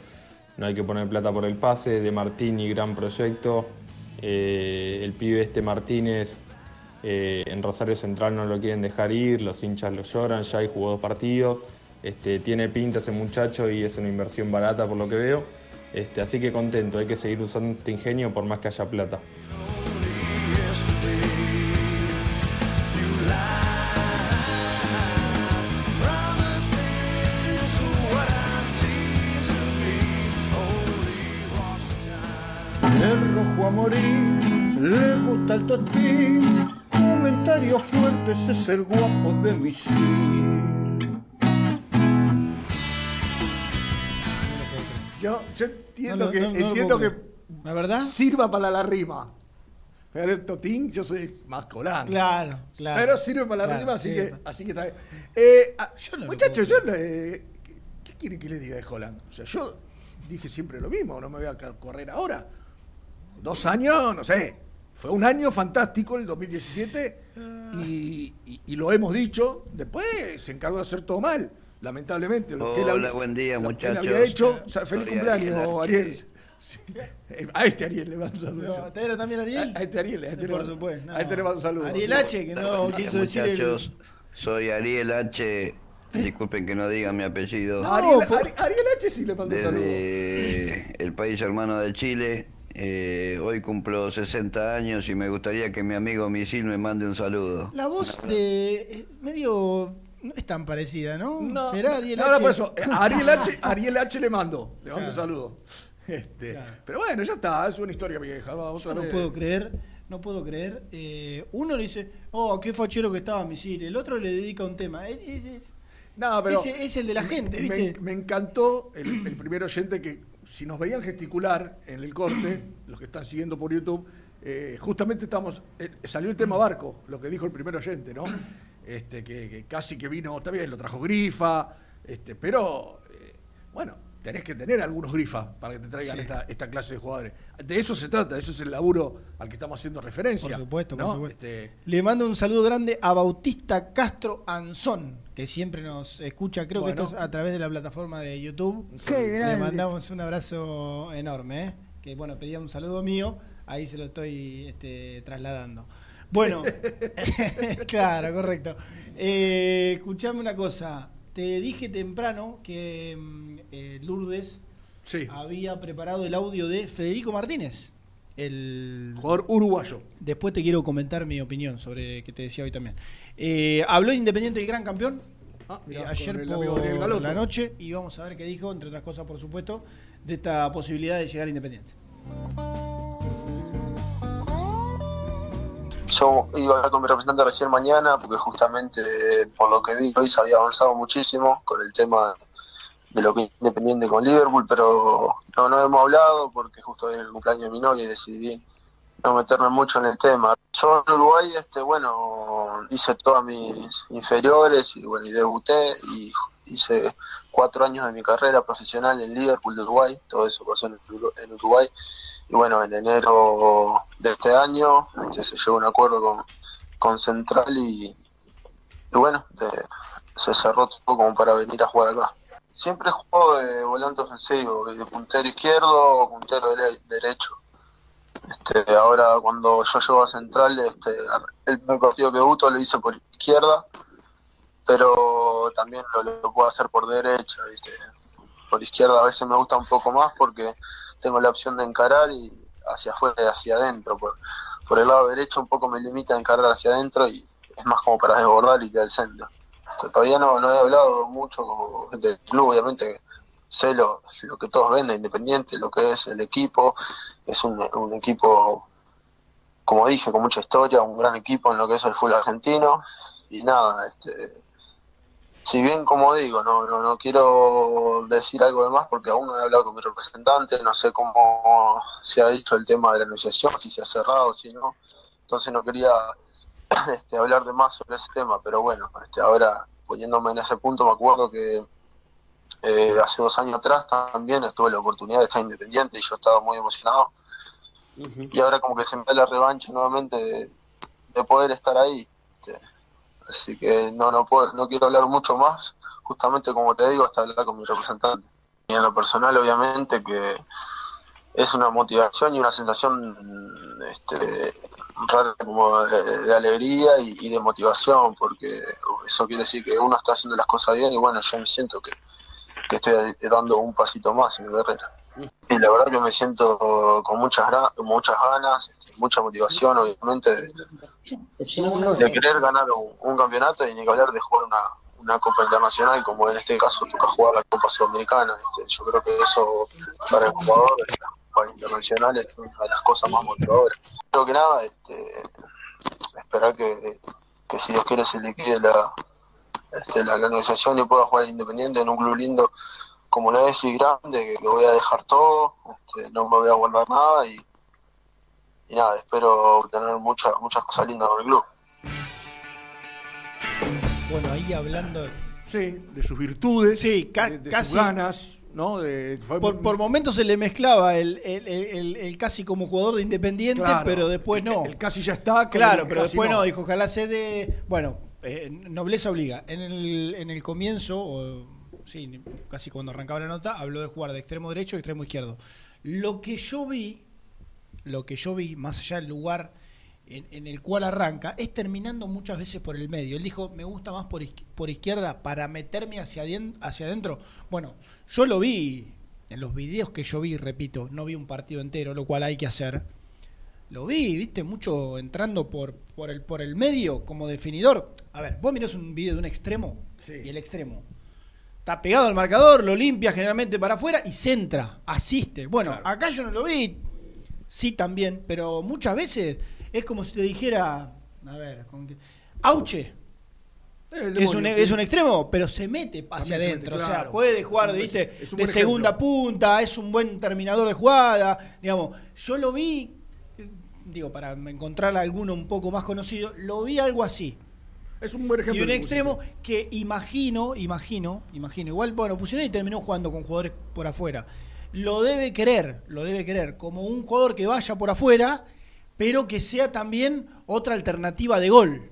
no hay que poner plata por el pase. De Martini, gran proyecto. Eh, el pibe este Martínez eh, en Rosario Central no lo quieren dejar ir, los hinchas lo lloran, ya hay jugó dos partidos. Este, tiene pinta ese muchacho y es una inversión barata por lo que veo. Este, así que contento, hay que seguir usando este ingenio por más que haya plata. El rojo a morir, le gusta el totín. Comentarios fuertes es el guapo de mi sí. Yo, yo entiendo No lo- que, no- no lo entiendo puedo que ¿La verdad? sirva para la rima. Pero el Totín, yo soy más colán. Claro, claro. Pero sirve para la Claro, rima, así sirve que, pa- así que está bien. Eh, ah, no lo muchachos, yo le- ¿qué, qué quieren que le diga de Holland? O sea, yo dije siempre lo mismo, no me voy a ca- correr ahora. Dos años, no sé. Fue un año fantástico el 2017 y, y- y lo hemos dicho. Después se encargó de hacer todo mal, lamentablemente. Lo que él Hola, había- buen día, que muchachos. había hecho. O sea, feliz Soy cumpleaños, Ariel Ariel. Sí. Eh, A este Ariel le mando un saludo. No, ¿te era también Ariel? A, a este Ariel, a este Por supuesto. A este le mando un saludo. Ariel H, que no Buen día, quiso decir el... muchachos. Soy Ariel H. Disculpen que no diga mi apellido. No, Ariel, Ari- Ariel H sí le mando un saludo. Desde el país hermano de Chile. Eh, hoy cumplo 60 años y me gustaría que mi amigo Misil me mande un saludo. La voz de... eh, medio... No es tan parecida, ¿no? No, ¿Será Ariel no, H? no, por eso, eh, Ariel H, Ariel H le mando, le mando un Claro. saludo. Este, Pero bueno, ya está, es una historia vieja. Vamos Yo a no puedo creer, no puedo creer. eh, uno le dice, oh, qué fachero que estaba Misil. El otro le dedica un tema. Es, es- No, pero ese es el de la gente, me- ¿viste? Me, encantó el, el primer oyente que, si nos veían gesticular en el corte, los que están siguiendo por YouTube, eh, justamente estamos. eh, salió el tema barco, lo que dijo el primer oyente, ¿no? Este, que, que casi que vino, está bien, lo trajo Grifa, este, pero eh, bueno, tenés que tener algunos grifas para que te traigan Sí. esta, esta clase de jugadores. De eso se trata, eso es el laburo al que estamos haciendo referencia. Por supuesto, ¿no? por supuesto. Este, Le mando un saludo grande a Bautista Castro Anzón, que siempre nos escucha, creo Bueno. que esto es a través de la plataforma de YouTube. Qué Le grande. mandamos un abrazo enorme, ¿eh? que bueno, pedía un saludo mío, ahí se lo estoy este, trasladando. Bueno, claro, correcto. Eh, escuchame una cosa, te dije temprano que mm, eh, Lourdes había preparado el audio de Federico Martínez, el jugador uruguayo. Después te quiero comentar mi opinión sobre que te decía hoy también. Eh, habló Independiente del gran campeón Ah, eh, mirá, ayer por la noche y vamos a ver qué dijo, entre otras cosas, por supuesto, de esta posibilidad de llegar a Independiente. Yo iba a hablar con mi representante recién mañana porque justamente por lo que vi hoy se había avanzado muchísimo con el tema de lo que es independiente con Liverpool, pero no, no hemos hablado porque justo era el cumpleaños de mi novia y decidí no meterme mucho en el tema. Yo en Uruguay, este, bueno, hice todas mis inferiores y bueno, y debuté y hice cuatro años de mi carrera profesional en Liverpool de Uruguay, todo eso pasó en Uru- en Uruguay. Y bueno, en enero de este año este, se llegó a un acuerdo con, con Central y, bueno, se cerró todo como para venir a jugar acá. Siempre juego de volante ofensivo, de puntero izquierdo o puntero dere- derecho. Este, ahora cuando yo llego a Central, este, el primer partido que debuto lo hice por izquierda, pero también lo, lo puedo hacer por derecha, ¿viste? Por izquierda a veces me gusta un poco más porque tengo la opción de encarar y hacia afuera y hacia adentro. Por, por el lado derecho un poco me limita a encarar hacia adentro y es más como para desbordar y ir al centro. Todavía no, no he hablado mucho con gente del club, obviamente sé lo, lo que todos ven de Independiente, lo que es el equipo, es un, equipo, como dije, con mucha historia, un gran equipo en lo que es el fútbol argentino. Y nada, este, si bien como digo, no, no, no quiero decir algo de más porque aún no he hablado con mi representante, no sé cómo se ha dicho el tema de la negociación, si se ha cerrado, si no, entonces no quería este, hablar de más sobre ese tema, pero bueno, este, ahora poniéndome en ese punto me acuerdo que eh, hace dos años atrás también tuve la oportunidad de estar independiente y yo estaba muy emocionado y ahora como que se me da la revancha nuevamente de, de poder estar ahí. Este, Así que no, no, puedo, no quiero hablar mucho más, justamente como te digo, hasta hablar con mi representante. Y en lo personal, obviamente, que es una motivación y una sensación este, rara como de, de alegría y, y de motivación, porque eso quiere decir que uno está haciendo las cosas bien y bueno, yo me siento que, que estoy dando un pasito más en mi carrera. Y la verdad que me siento con muchas muchas ganas, mucha motivación, obviamente, de, querer ganar un, campeonato y ni que hablar de jugar una, una Copa Internacional, como en este caso toca jugar la Copa Sudamericana. este, yo creo que eso para el jugador de la Copa Internacional es una de las cosas más motivadoras. Creo que nada, este, esperar que, que si Dios quiere se liquide la, este, la, la negociación y pueda jugar Independiente en un club lindo como la es y grande, que, que voy a dejar todo, este, no me voy a guardar nada y, y nada, espero tener muchas muchas cosas lindas con el club. Bueno, ahí hablando. Sí, de sus virtudes, Sí, ca- de, de casi. sus ganas, ¿no? De, fue- Por, por momentos se le mezclaba el, el- el- el- el casi como jugador de Independiente, Claro. pero después no. El casi ya está. Claro, pero después no. dijo, ojalá se dé. Bueno, eh, nobleza obliga. En el, en el comienzo, o, sí, casi cuando arrancaba la nota, habló de jugar de extremo derecho y extremo izquierdo. Lo que yo vi, lo que yo vi, más allá del lugar en, en el cual arranca, es terminando muchas veces por el medio. Él dijo, me gusta más por, izqui- por izquierda para meterme hacia, hacia adentro. Bueno, yo lo vi en los videos que yo vi, repito, no vi un partido entero, lo cual hay que hacer. Lo vi, viste, mucho entrando por, por, el, por el medio como definidor. A ver, vos mirás un video de un extremo y el extremo está pegado al marcador, lo limpia generalmente para afuera y centra, asiste. Bueno, acá yo no lo vi, sí también, pero muchas veces es como si te dijera, a ver, con que- Auche. Es un, demonio, es sí. un extremo, pero se mete hacia adentro. O sea, puede jugar, ¿viste? de segunda punta, es un buen terminador de jugada. Digamos, yo lo vi, digo, para encontrar alguno un poco más conocido, lo vi algo así. Es un buen ejemplo. Y un extremo que imagino, imagino, imagino, igual, bueno, Pusineri terminó jugando con jugadores por afuera. Lo debe querer, lo debe querer, como un jugador que vaya por afuera, pero que sea también otra alternativa de gol.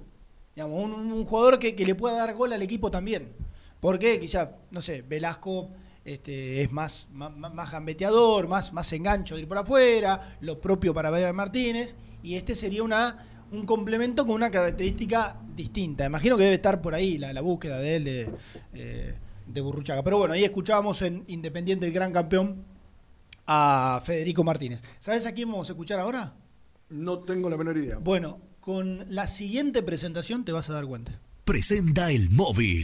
Digamos, un, un jugador que, que le pueda dar gol al equipo también. Porque quizá, no sé, Velasco este, es más, más, más gambeteador, más, más engancho de ir por afuera, lo propio para Bayern Martínez, y este sería una, un complemento con una característica distinta. Imagino que debe estar por ahí la, la búsqueda de él, de, eh, de Burruchaga. Pero bueno, ahí escuchábamos en Independiente, el gran campeón, a Federico Martínez. ¿Sabes a quién vamos a escuchar ahora? No tengo la menor idea. Bueno, con la siguiente presentación te vas a dar cuenta. Presenta el móvil.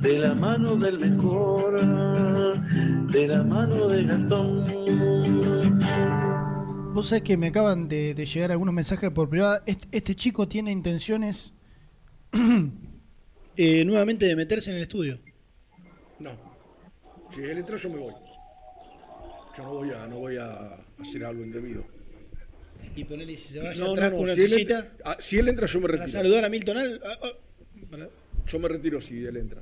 de la mano del mejor, de la mano de Gastón. Vos sabés que me acaban de, de llegar algunos mensajes por privada. Este, este chico tiene intenciones eh, nuevamente de meterse en el estudio. No. Si él entra, yo me voy. Yo no voy a, no voy a hacer algo indebido. Y ponerle si se vaya No, atrás no, no, con una si él sillita entra- ah, si él entra, yo me para retiro. saludar a Milton Al. ah, ah, para- Yo me retiro si él entra.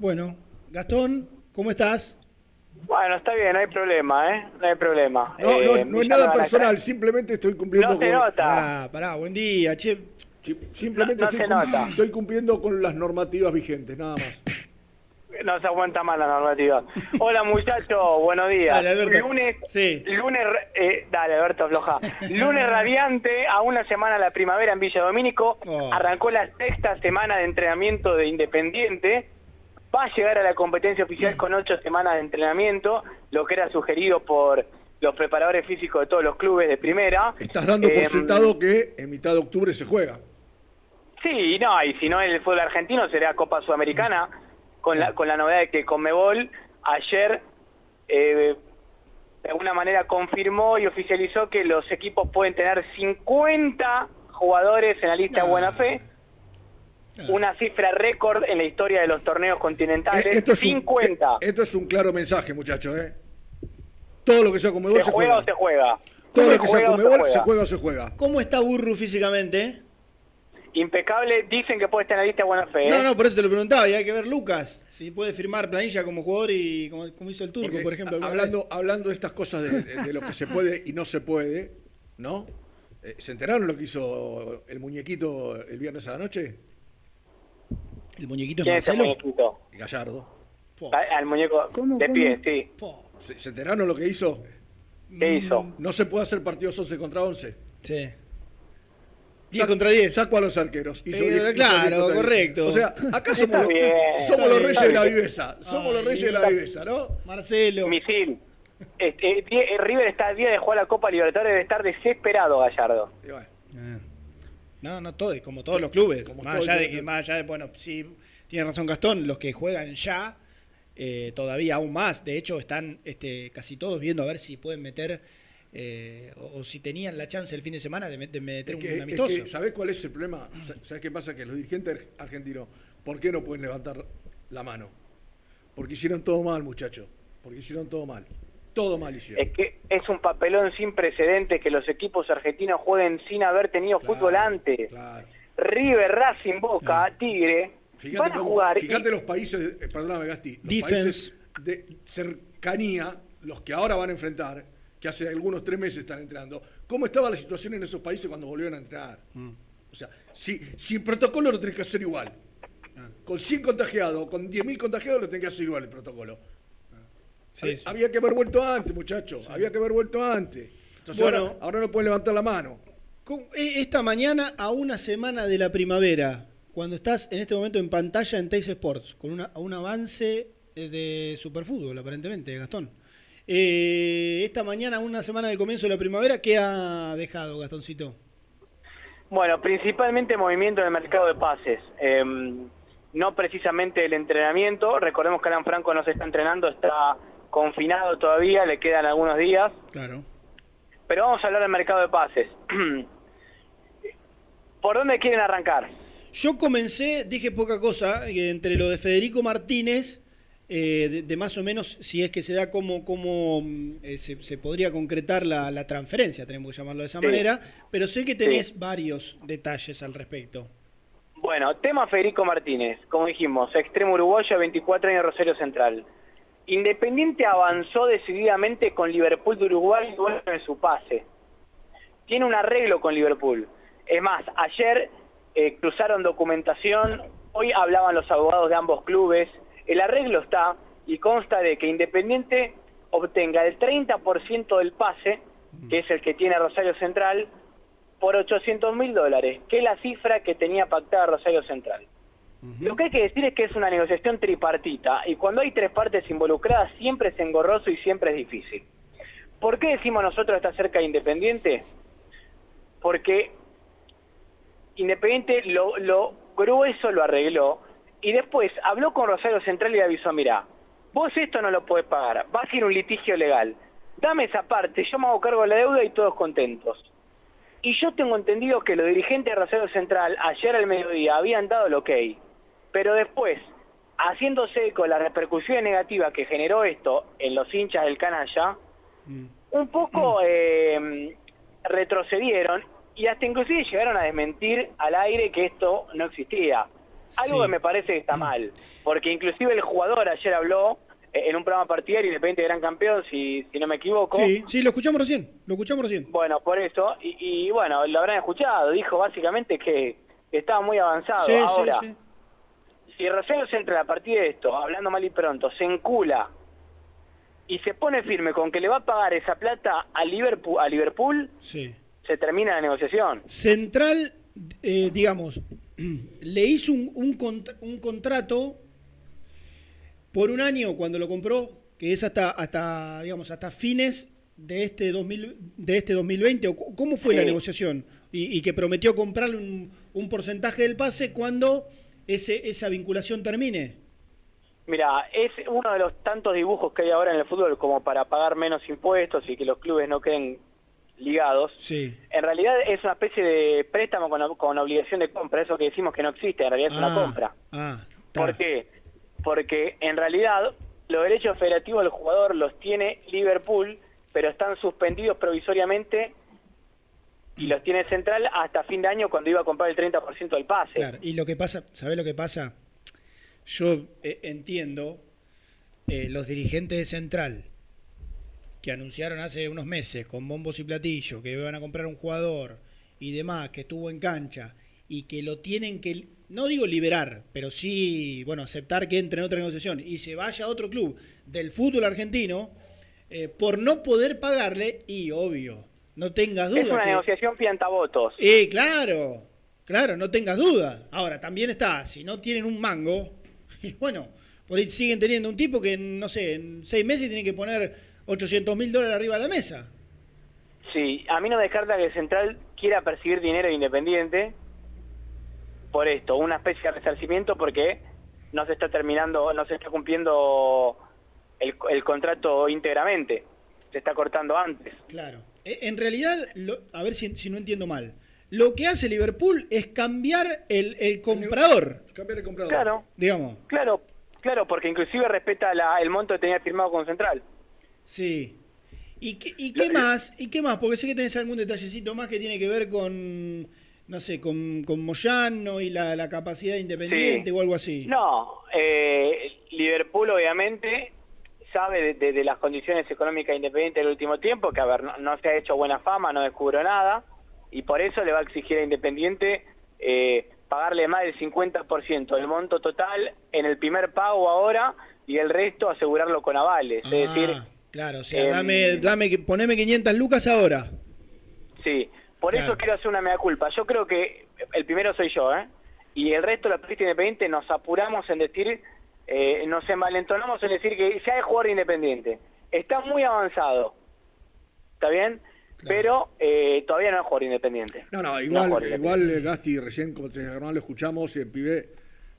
Bueno, Gastón, ¿cómo estás? Bueno, está bien, no hay problema, ¿eh? No hay problema. No, no, Eh, no es nada personal, simplemente estoy cumpliendo No se con... nota. Pará, pará, buen día, che. Simplemente No- no estoy, cum- nota. estoy cumpliendo con las normativas vigentes, nada más. No se aguanta más la normativa. Hola muchachos, buenos días. Dale, Alberto. Lunes, Sí. lunes, eh, dale Alberto, afloja. Lunes radiante, a una semana de la primavera en Villa Domínico. Oh. Arrancó la sexta semana de entrenamiento de Independiente. Va a llegar a la competencia oficial con ocho semanas de entrenamiento, lo que era sugerido por los preparadores físicos de todos los clubes de primera. Estás dando por Em, sentado que en mitad de octubre se juega. Sí, no, y si no el fútbol argentino será Copa Sudamericana, con la, con la novedad de que Conmebol ayer eh, de alguna manera confirmó y oficializó que los equipos pueden tener 50 jugadores en la lista de buena fe. Una cifra récord en la historia de los torneos continentales. Eh, esto es un- 50. eh, esto es un claro mensaje, muchachos, ¿eh? Todo lo que sea Comebol ¿Se se juega juega. o se juega? Todo ¿Se lo que sea se Comebol juega? se juega o se juega. ¿Cómo está Burru físicamente? Impecable, dicen que puede estar en la lista de buena fe. ¿eh? No, no, por eso te lo preguntaba, y hay que ver Lucas, si puede firmar planilla como jugador y como, como hizo el turco, Porque por ejemplo. hablando, hablando de estas cosas de, de- de lo que se puede y no se puede, ¿no? ¿Se enteraron lo que hizo el muñequito el viernes a la noche? ¿El muñequito es ¿Quién es el Marcelo? muñequito? Gallardo. Al muñeco de pie, sí. ¿Se, se enteraron lo que hizo? ¿Qué hizo? No se puede hacer partidos 11 contra 11. Sí. 10 contra 10. Saco a los arqueros. Hizo Eh, 10, hizo claro, 10 contra 10. correcto. O sea, acá somos, bien. somos los reyes de la viveza. Somos los reyes de la viveza, ¿no? Marcelo. Misil. Este, eh, eh, River está a día de jugar la Copa Libertadores, debe estar desesperado Gallardo. Ah. No, no todo, como todos los clubes. más allá de que, más allá de, bueno, sí, tiene razón Gastón, los que juegan ya, eh, todavía aún más. De hecho, están este, casi todos viendo a ver si pueden meter, eh, o, o si tenían la chance el fin de semana de, met- de meter Es un es amistoso. que, ¿Sabés cuál es el problema? Sa- ¿Sabés qué pasa? Que los dirigentes argentinos, ¿por qué no pueden levantar la mano? Porque hicieron todo mal, muchachos. Porque hicieron todo mal. Todo mal hicieron. Es que es un papelón sin precedentes que los equipos argentinos jueguen sin haber tenido fútbol antes. River, Racing, Boca, Tigre, Fíjate, van a cómo- jugar. y- fíjate los países, perdóname Gasti, los Defense. países de cercanía, los que ahora van a enfrentar, que hace algunos tres meses están entrando, ¿cómo estaba la situación en esos países cuando volvieron a entrar? Mm. O sea, si, si el protocolo lo tenés que hacer igual, con 100 contagiados, con 10.000 contagiados, lo tenés que hacer igual el protocolo. Sí, sí. Había que haber vuelto antes, muchachos, había que haber vuelto antes. Entonces Bueno. ahora, ahora no pueden levantar la mano. E- Esta mañana, a una semana de la primavera, cuando estás en este momento en pantalla en Teis Sports, con una- un avance eh, de superfútbol, aparentemente, Gastón. Eh, esta mañana, a una semana del comienzo de la primavera, ¿qué ha dejado, Gastoncito? Bueno, principalmente movimiento en el mercado de pases. Eh, no precisamente el entrenamiento. Recordemos que Alan Franco no se está entrenando, está confinado todavía, le quedan algunos días. Claro. Pero vamos a hablar del mercado de pases. ¿Por dónde quieren arrancar? Yo comencé, dije poca cosa, eh, entre lo de Federico Martínez, eh, de, de más o menos si es que se da como, como mm, eh, se, se podría concretar la, la transferencia, tenemos que llamarlo de esa Sí. manera, pero sé que tenés Sí. varios detalles al respecto. Bueno, tema Federico Martínez, como dijimos, extremo uruguayo, 24 años, Rosario Central. Independiente avanzó decididamente con Liverpool de Uruguay bueno en su pase. Tiene un arreglo con Liverpool. Es más, ayer eh, cruzaron documentación, hoy hablaban los abogados de ambos clubes, el arreglo está y consta de que Independiente obtenga el 30% del pase, que es el que tiene Rosario Central, por 800 mil dólares, que es la cifra que tenía pactada Rosario Central. Lo que hay que decir es que es una negociación tripartita y cuando hay tres partes involucradas siempre es engorroso y siempre es difícil. ¿Por qué decimos nosotros está cerca de Independiente? Porque Independiente lo, lo grueso lo arregló y después habló con Rosario Central y le avisó, mira, vos esto no lo podés pagar, va a ser un litigio legal, dame esa parte, yo me hago cargo de la deuda y todos contentos. Y yo tengo entendido que los dirigentes de Rosario Central ayer al mediodía habían dado el ok, pero después, haciéndose eco de las repercusiones negativas que generó esto en los hinchas del canalla, un poco eh, retrocedieron y hasta inclusive llegaron a desmentir al aire que esto no existía. Algo Sí. que me parece que está mal, porque inclusive el jugador ayer habló eh, en un programa partidario Independiente Gran Campeón, si, si no me equivoco. Sí, sí, lo escuchamos recién, lo escuchamos recién. Bueno, por eso, y, y bueno, lo habrán escuchado, dijo básicamente que estaba muy avanzado. Sí, sí, Ahora, sí. Si Rosario Central a partir de esto, hablando mal y pronto, se encula y se pone firme con que le va a pagar esa plata a Liverpool, a Liverpool Sí. se termina la negociación. Central, eh, digamos, le hizo un, un cont- un contrato por un año cuando lo compró, que es hasta, hasta digamos, hasta fines de este, 2000, de este 2020. ¿O cu- ¿Cómo fue la negociación? Y, y que prometió comprarle un, un porcentaje del pase cuando ese, esa vinculación termine. Mira, es uno de los tantos dibujos que hay ahora en el fútbol como para pagar menos impuestos y que los clubes no queden ligados. Sí. En realidad es una especie de préstamo con, con obligación de compra, eso que decimos que no existe, en realidad es una Ah, compra. Ah, ¿Por qué? Porque en realidad los derechos federativos del jugador los tiene Liverpool, pero están suspendidos provisoriamente y los tiene Central hasta fin de año cuando iba a comprar el 30% del pase. Claro, y lo que pasa, ¿sabés lo que pasa? Yo eh, entiendo eh, los dirigentes de Central que anunciaron hace unos meses con bombos y platillos que iban a comprar un jugador y demás, que estuvo en cancha y que lo tienen que, no digo liberar, pero sí, bueno, aceptar que entre en otra negociación y se vaya a otro club del fútbol argentino eh, por no poder pagarle y obvio, no tengas duda. es una que- negociación piantavotos. eh, claro, claro, no tengas duda. Ahora, también está, si no tienen un mango, bueno, por ahí siguen teniendo un tipo que, no sé, en seis meses tiene que poner 800 mil dólares arriba de la mesa. Sí, a mí no me descarta que Central quiera percibir dinero de Independiente por esto, una especie de resarcimiento porque no se está terminando, no se está cumpliendo el, el contrato íntegramente, se está cortando antes. Claro. Eh, En realidad, lo- a ver si, si no entiendo mal, lo que hace Liverpool es cambiar el, el comprador, Cambiar el comprador. Claro, digamos. claro, claro, porque inclusive respeta la- el monto que tenía firmado con Central. Sí. ¿Y qué, y qué más? ¿Y qué más? Porque sé que tenés algún detallecito más que tiene que ver con, no sé, con, con Moyano y la, la capacidad independiente Sí. o algo así. No, eh, Liverpool obviamente sabe de, de- de las condiciones económicas independientes del último tiempo, que a ver, no, no se ha hecho buena fama, no descubrió nada, y por eso le va a exigir a Independiente eh, pagarle más del 50% del monto total en el primer pago ahora y el resto asegurarlo con avales. es decir, Ah, claro, o sea, em, dame, dame, poneme 500 lucas ahora. Sí, por Claro. eso quiero hacer una mea culpa. Yo creo que el primero soy yo, ¿eh? Y el resto de la periodista independiente nos apuramos en decir, eh, nos envalentonamos en decir que ya es jugador independiente. Está muy avanzado, ¿está bien? Pero eh, todavía no es jugador independiente. No, no, igual, igual eh, Gasti, recién como te Germán lo escuchamos, el pibe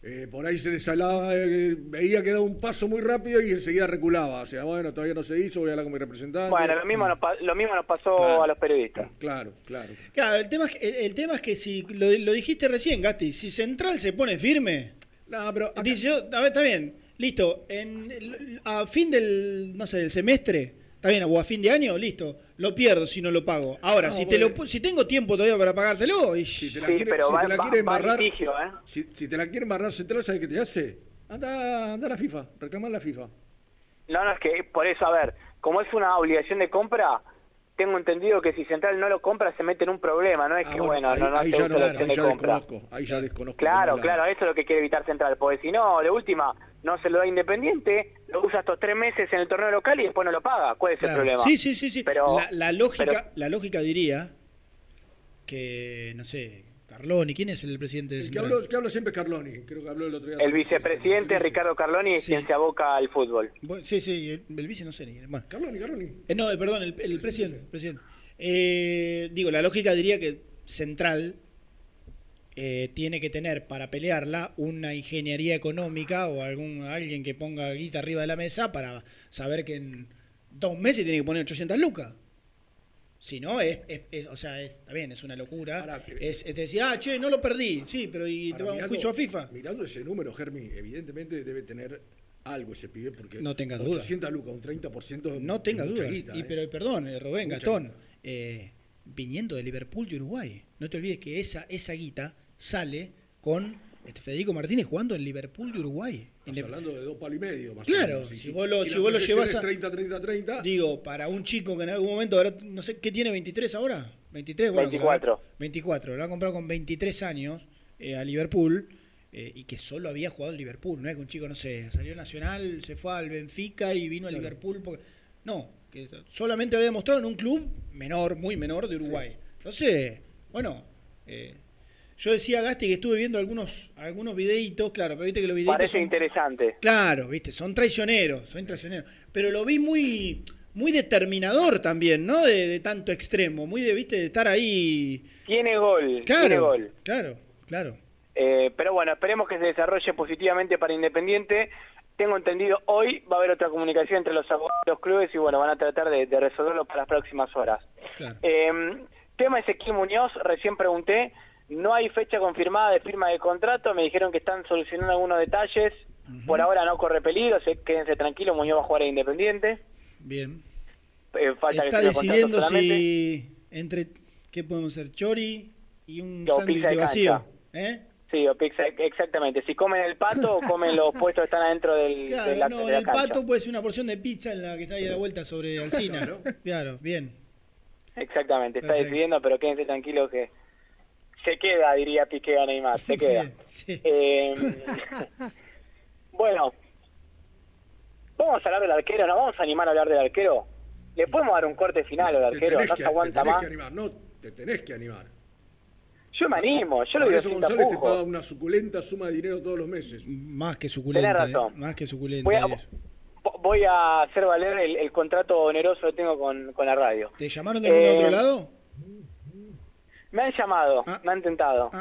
eh, por ahí se le salaba, eh, veía que daba un paso muy rápido y enseguida reculaba. O sea, bueno, todavía no se hizo, voy a hablar con mi representante. Bueno, lo mismo, nos, pa- lo mismo nos pasó Claro. a los periodistas. Claro, claro. Claro, el tema es que, el, el tema es que si, lo, lo dijiste recién, Gasti, si Central se pone firme, no, pero dice yo, a ver, está bien, listo, en, a fin del, no sé, del semestre, está bien, o a fin de año, listo, lo pierdo si no lo pago. Ahora, No, si te lo, si tengo tiempo todavía para pagártelo, y, Si te la Sí, quiere, pero si va- te la va- quiere va litigio, ¿eh? si, si te la quiere embarrar central, ¿sabes qué te hace? Anda, anda a la FIFA, reclama a la FIFA. No, no, es que por eso, a ver, como es una obligación de compra, tengo entendido que si Central no lo compra se mete en un problema, no es Ah, que bueno, ahí, no, no ahí ya, no, la ahí de ya compra. desconozco, ahí ya desconozco. Claro, claro, la- eso es lo que quiere evitar Central, porque si no, de última, no se lo da Independiente, lo usa estos tres meses en el torneo local y después no lo paga. ¿Cuál es el problema? Sí, sí, sí, sí. Pero, la, la lógica, pero- la lógica diría que, no sé, Carloni, ¿quién es el presidente de El que Central? habló, que habla siempre es Carloni, creo que habló el otro día. el vicepresidente Ricardo Carloni es quien se aboca al fútbol. Bueno, Sí, sí, el, el vice no sé ni. Bueno. Carloni, Carloni. Eh, no, eh, perdón, el, el presidente. el presidente. Eh, digo, la lógica diría que Central eh, tiene que tener para pelearla una ingeniería económica o algún alguien que ponga guita arriba de la mesa para saber que en dos meses tiene que poner 800 lucas. Si no, es, es- es- o sea, es- está bien, es una locura. es, es decir, ah, che, no lo perdí. Sí, pero ¿y te va a un juicio a FIFA? Mirando ese número, Germi, evidentemente debe tener algo ese pibe, porque No tenga duda. 800 lucas, un 30%. No tenga guita, y, ¿eh? pero perdón, eh, Rubén, Mucha Gastón, eh, viniendo de Liverpool de Uruguay. No te olvides que esa, esa guita sale con este, Federico Martínez jugando en Liverpool de Uruguay. Estás hablando de dos palos y medio, más Claro, o menos. Si vos lo- si vos lo llevas a- 30, 30, 30. Digo, para un chico que en algún momento, ahora, no sé, ¿qué tiene? ¿23 ahora? ¿23? Bueno, 24. como- 24. Lo ha comprado con 23 años eh, a Liverpool eh, y que solo había jugado en Liverpool. No es que un chico, no sé, salió Nacional, se fue al Benfica y vino a Liverpool. Porque... No, que solamente había demostrado en un club menor, muy menor de Uruguay. Entonces, bueno, eh, yo decía Gasti que estuve viendo algunos algunos videitos, claro, pero viste que los videitos Parece son- interesante. Claro, viste, son traicioneros, son traicioneros. Pero lo vi muy, muy determinador también, ¿no? De, de tanto extremo, muy de, viste, de estar ahí. Tiene gol, Claro, tiene gol. claro, claro. Eh, pero bueno, esperemos que se desarrolle positivamente para Independiente. tengo entendido, hoy va a haber otra comunicación entre los abogados los clubes y bueno, van a tratar de, de resolverlo para las próximas horas. Eh, tema Ezequiel Muñoz, recién pregunté, no hay fecha confirmada de firma de contrato, me dijeron que están solucionando algunos detalles, por ahora no corre peligro, se, quédense tranquilos, Muñoz va a jugar a Independiente. Bien. Eh, falta Está que decidiendo si entre, ¿qué podemos hacer? Chori y un O sándwich de vacío. ¿Eh? Sí, o pizza, exactamente. Si comen el pato o comen los puestos que están adentro del, Claro, de la, no, de en la el cancha. pato puede ser una porción de pizza en la que está ahí a la vuelta sobre Alcina. claro, bien. Exactamente, está Perfecto. decidiendo, pero quédense tranquilos que se queda, diría Piqué a Neymar, se queda. Eh, bueno, vamos a hablar del arquero, ¿no? Vamos a animar a hablar del arquero. ¿Le podemos dar un corte final al arquero? No se aguanta te tenés más. que animar, no, te tenés que animar. Yo me animo, yo lo digo sin González te paga una suculenta suma de dinero todos los meses. Más que suculenta. Tenés razón. eh, Más que suculenta. Voy a, voy hacer valer el, el contrato oneroso que tengo con, con la radio. ¿Te llamaron de algún Eh, otro lado? Me han llamado, Ah. me han tentado,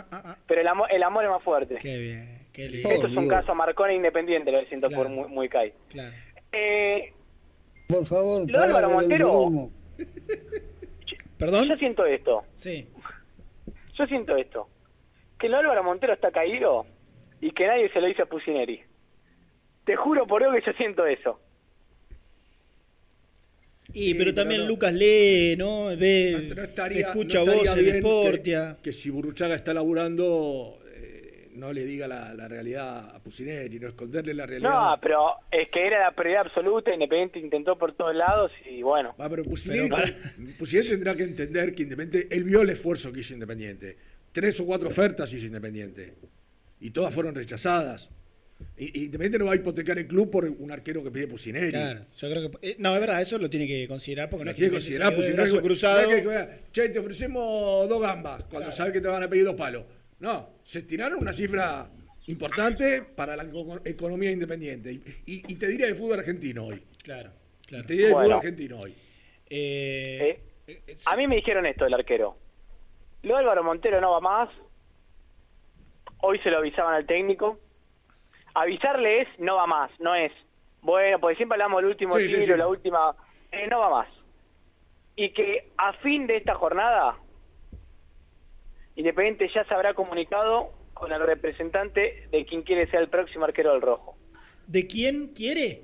pero el amor, el amor es más fuerte. Qué bien, qué lindo. Esto es un caso Marconi Independiente, lo siento por muy, muy Kai. Claro. Eh, Por favor, Lo Álvaro Montero. algoritmo. ¿Perdón? Yo siento esto. Sí. Yo siento esto. Que el Álvaro Montero está caído y que nadie se lo dice a Pusineri. Te juro por Dios que yo siento eso. Y, pero pero también no. Lucas lee, ¿no? Ve, No estaría, escucha no estaría voces de Sportia. Que, que si Burruchaga está laburando, eh, no le diga la, la realidad a Pusineri, no esconderle la realidad. No, pero es que era la prioridad absoluta, Independiente intentó por todos lados y bueno. Ah, pero Pusineri, Pusineri tendrá que entender que Independiente, él vio el esfuerzo que hizo Independiente. Tres o cuatro ofertas hizo Independiente. Y todas fueron rechazadas. Y, Independiente no va a hipotecar el club por un arquero que pide Pusineri. Claro, yo creo que. eh, no, es verdad, eso lo tiene que considerar porque no No es tiene que considerar, Pusineri, cruzado. que- que- che, te ofrecemos dos gambas cuando sabes que te van a pedir dos palos. No, se tiraron una cifra importante para la eco- economía independiente. Y, y- y te diría de fútbol argentino hoy. Claro, claro. Te diría de Bueno. fútbol argentino hoy. Eh, a mí me dijeron esto del arquero. Lo de Álvaro Montero no va más. Hoy se lo avisaban al técnico. Avisarle es no va más, no es. Bueno, porque siempre hablamos del último Sí, sí. la última... eh, no va más. Y que a fin de esta jornada, Independiente ya se habrá comunicado con el representante de quien quiere ser el próximo arquero del rojo. ¿De quién quiere?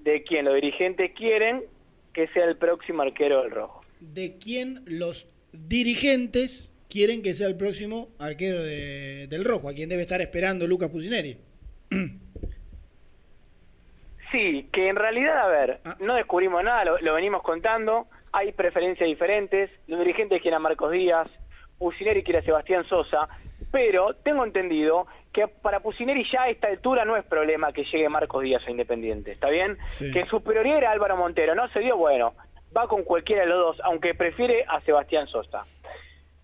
De quien los dirigentes quieren que sea el próximo arquero del rojo. ¿De quién los dirigentes quieren que sea el próximo arquero de- del Rojo? ¿A quién debe estar esperando Lucas Pusineri? Sí, que en realidad, a ver, no descubrimos nada, lo, lo venimos contando, hay preferencias diferentes, los dirigentes quieren a Marcos Díaz, Pusineri quiere a Sebastián Sosa, pero tengo entendido que para Pusineri ya a esta altura no es problema que llegue Marcos Díaz a Independiente, ¿está bien? Sí. Que su prioridad era Álvaro Montero, no se dio, bueno, va con cualquiera de los dos, aunque prefiere a Sebastián Sosa.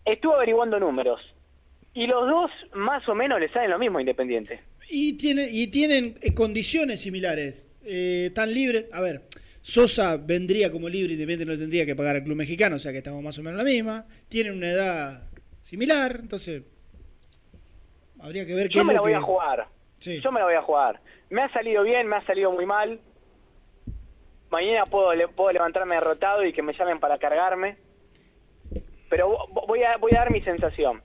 Estuvo averiguando números, y los dos más o menos le salen lo mismo a Independiente. Y tienen, y tienen eh, condiciones similares. Eh, tan libres. A ver, Sosa vendría como libre, Independiente no tendría que pagar al club mexicano, o sea que estamos más o menos en la misma. Tienen una edad similar, entonces habría que ver qué Yo es me la voy que- a jugar. Sí. Yo me la voy a jugar. Me ha salido bien, me ha salido muy mal. Mañana puedo, le- puedo levantarme derrotado y que me llamen para cargarme. Pero vo- voy a, voy a dar mi sensación.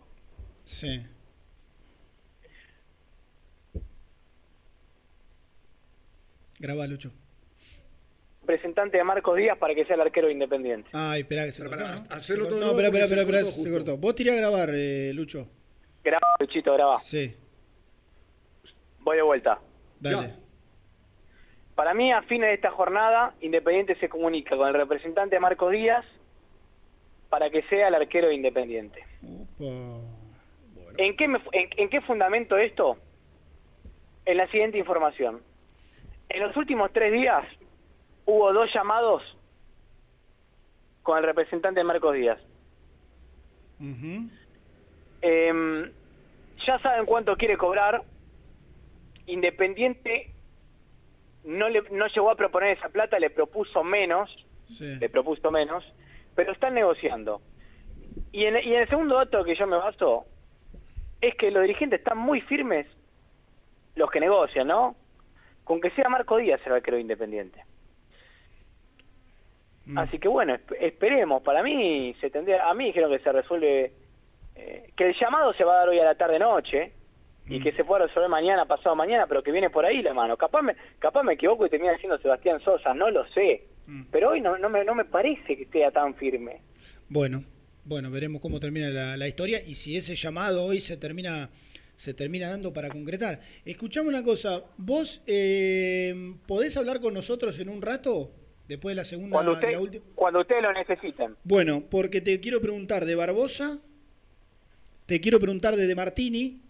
Sí. Graba, Lucho. Representante de Marcos Díaz para que sea el arquero independiente. Ay, espera que se cortó, ¿no? hacerlo todo No, espera, espera, espera, se espera, cortó se justo. cortó. Vos tiré a grabar, eh, Lucho. Graba, Luchito, graba. Sí, Voy de vuelta. dale. Para mí, a fines de esta jornada, Independiente se comunica con el representante de Marcos Díaz para que sea el arquero de Independiente. ¿En qué, me en, en qué fundamento esto? En la siguiente información. En los últimos tres días hubo dos llamados con el representante de Marcos Díaz. Em, ya saben cuánto quiere cobrar. Independiente no, le, no llegó a proponer esa plata, le propuso menos, le propuso menos, pero están negociando. Y en, y en el segundo dato que yo me baso es que los dirigentes están muy firmes, los que negocian, ¿no? con que sea Marco Díaz el arquero de Independiente. Mm. Así que bueno, esp- esperemos. Para mí se tendría, a mí dijeron que se resuelve, eh, que el llamado se va a dar hoy a la tarde noche y Mm. que se pueda resolver mañana, pasado mañana, pero que viene por ahí la mano. Capaz me, capaz me equivoco y termina siendo Sebastián Sosa, no lo sé. Mm. Pero hoy no, no, me, no me parece que esté tan firme. Bueno, bueno, veremos cómo termina la, la historia y si ese llamado hoy se termina se termina dando para concretar. Escuchame una cosa, vos eh, podés hablar con nosotros en un rato después de la segunda Cuando, usted, la última. cuando ustedes lo necesiten. Bueno, porque te quiero preguntar de Barbosa, te quiero preguntar de De Martini,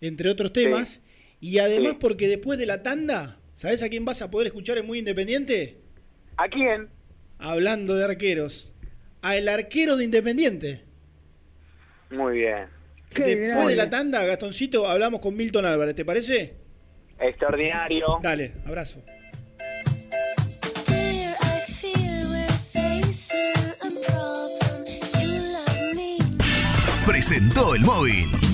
entre otros temas, y además Sí. porque después de la tanda, ¿sabés a quién vas a poder escuchar en Muy Independiente? ¿A quién? Hablando de arqueros, a el arquero de Independiente. Muy bien. Después de la tanda, Gastoncito, hablamos con Milton Álvarez, ¿te parece? Extraordinario. Dale, abrazo. Presentó el móvil.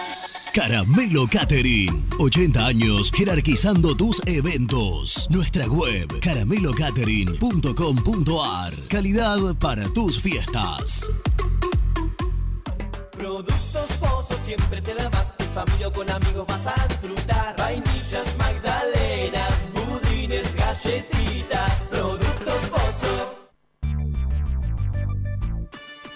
Caramelo Catering. 80 años jerarquizando tus eventos. Nuestra web caramelocatering.com.ar. Calidad para tus fiestas. Productos Pozos siempre te da más. En familia o con amigos vas a disfrutar. Vainillas, magdalenas,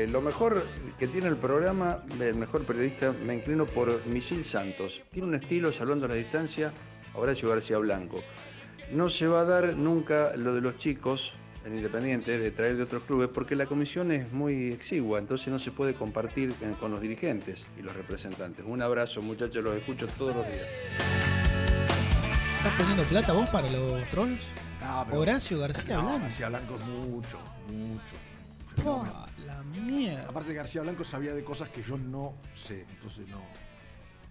Eh, lo mejor que tiene el programa, el mejor periodista, me inclino por Misil Santos. Tiene un estilo, salvando la distancia, Horacio García Blanco. No se va a dar nunca lo de los chicos en Independiente, de traer de otros clubes, porque la comisión es muy exigua, entonces no se puede compartir con los dirigentes y los representantes. Un abrazo, muchachos, los escucho todos los días. ¿Estás poniendo plata vos para los trolls? No, pero- Horacio García No, Blanco. García Blanco es mucho, mucho. Oh, mierda. Aparte García Blanco sabía de cosas que yo no sé, entonces no.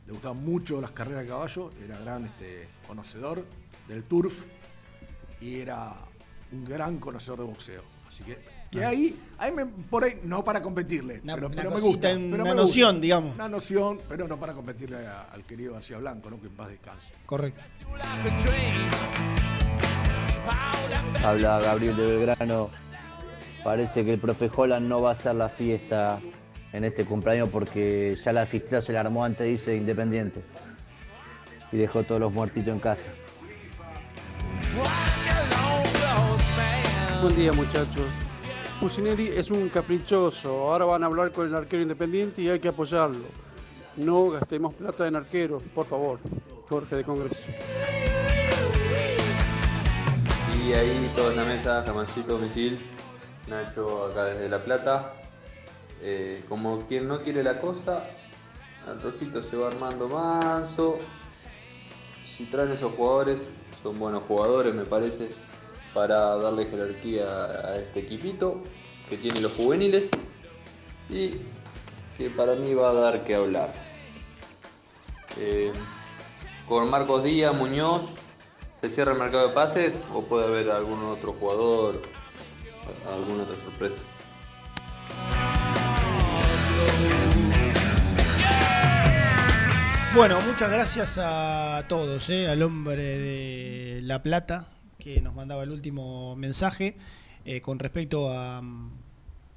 Le gustaban mucho las carreras de caballo, era gran este, conocedor del turf y era un gran conocedor de boxeo. Así que, que Ah. ahí, ahí me, por ahí, no para competirle, Una- pero, una pero me gusta. una pero me noción, gusta. digamos. Una noción, pero no para competirle a- al querido García Blanco, ¿no? que en paz descanse. Correcto. Habla Gabriel de Belgrano. Parece que el profe Holland no va a hacer la fiesta en este cumpleaños porque ya la fiesta se la armó antes, dice Independiente. Y dejó todos los muertitos en casa. Buen día muchachos. Pusineri es un caprichoso. Ahora van a hablar con el arquero independiente y hay que apoyarlo. No gastemos plata en arqueros, por favor. Jorge de Congreso. Y ahí todos en la mesa, Germancito, Misil, Nacho acá desde La Plata. Eh, como quien no quiere la cosa, el rojito se va armando manso. Si traen esos jugadores, son buenos jugadores me parece, para darle jerarquía a este equipito que tiene los juveniles y que para mí va a dar que hablar. Eh, con Marcos Díaz, Muñoz, ¿se cierra el mercado de pases o puede haber algún otro jugador, alguna otra sorpresa? Bueno, muchas gracias a todos, eh, al hombre de La Plata que nos mandaba el último mensaje eh, con respecto a mm,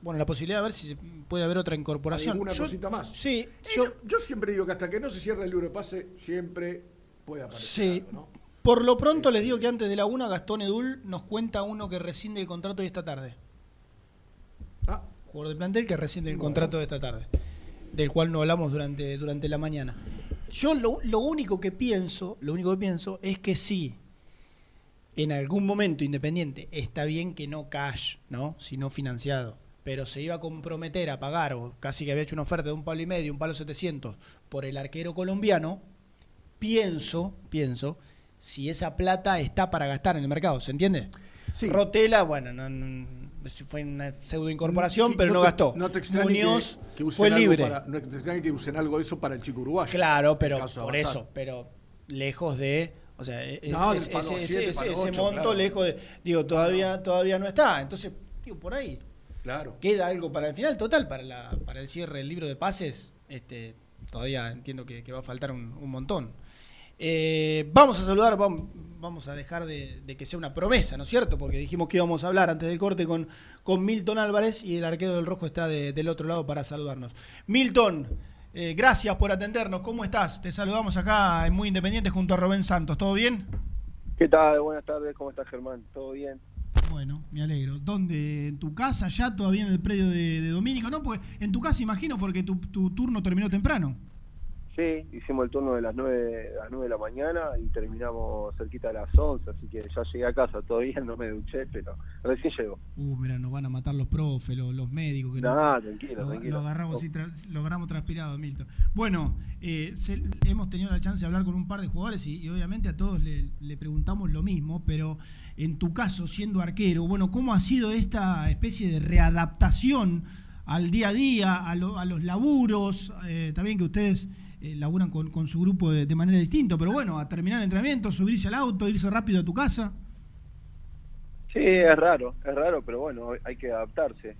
bueno la posibilidad de ver si puede haber otra incorporación. ¿Alguna Yo- cosita más? Sí, Eh, yo, yo siempre digo que hasta que no se cierre el libro de pase, siempre puede aparecer. Sí. algo, ¿no? Por lo pronto les digo que antes de la una Gastón Edul nos cuenta uno que rescinde el contrato de esta tarde. Ah. Jugador del plantel que rescinde el Bueno. contrato de esta tarde, del cual no hablamos durante, durante la mañana. Yo lo, lo único que pienso, lo único que pienso es que sí, en algún momento Independiente está bien que no cash, ¿no? Sino financiado. Pero se iba a comprometer a pagar, o casi que había hecho una oferta de un palo y medio, un palo 700, por el arquero colombiano, pienso, pienso, si esa plata está para gastar en el mercado, ¿se entiende? Rotela, bueno, no, no- fue una pseudo incorporación, Que- pero no, gastó. No te Muñoz que, que usen fue algo libre. para- no te extrañe que usen algo de eso para el chico uruguayo. Claro, pero por eso, pero lejos de, o sea, e- No, es- ese, siete, ese- monto claro. lejos de, digo, todavía todavía no está, entonces, digo, por ahí Claro. queda algo para el final, total, para la para el cierre del libro de pases, este, todavía entiendo que, que va a faltar un, un montón. Eh, vamos a saludar, vamos, vamos a dejar de, de que sea una promesa, ¿no es cierto? Porque dijimos que íbamos a hablar antes del corte con, con Milton Álvarez y el arquero del Rojo está de- del otro lado para saludarnos. Milton, eh, gracias por atendernos, ¿cómo estás? Te saludamos acá en Muy Independiente junto a Rubén Santos, ¿todo bien? ¿Qué tal? Buenas tardes, ¿cómo estás Germán? ¿Todo bien? Bueno, me alegro. ¿Dónde? ¿En tu casa ya todavía en el predio de, de Domínico? No, pues en tu casa imagino porque tu, tu turno terminó temprano. Sí, hicimos el turno de las 9, las 9 de la mañana y terminamos cerquita de las 11, así que ya llegué a casa todavía, no me duché, pero recién llego. Uh, mira, nos van a matar los profes, los, los médicos. Que no- Nah, tranquilo, lo, tranquilo. Lo agarramos, así tra- lo agarramos transpirado, Milton. Bueno, eh, se- hemos tenido la chance de hablar con un par de jugadores y, y obviamente a todos le, le preguntamos lo mismo, pero en tu caso, siendo arquero, bueno, ¿cómo ha sido esta especie de readaptación al día a día, a, lo- a los laburos? Eh, también que ustedes eh, laburan con, con su grupo de, de manera distinta, pero bueno, a terminar el entrenamiento, subirse al auto, irse rápido a tu casa. Sí, es raro, es raro, pero bueno, hay que adaptarse.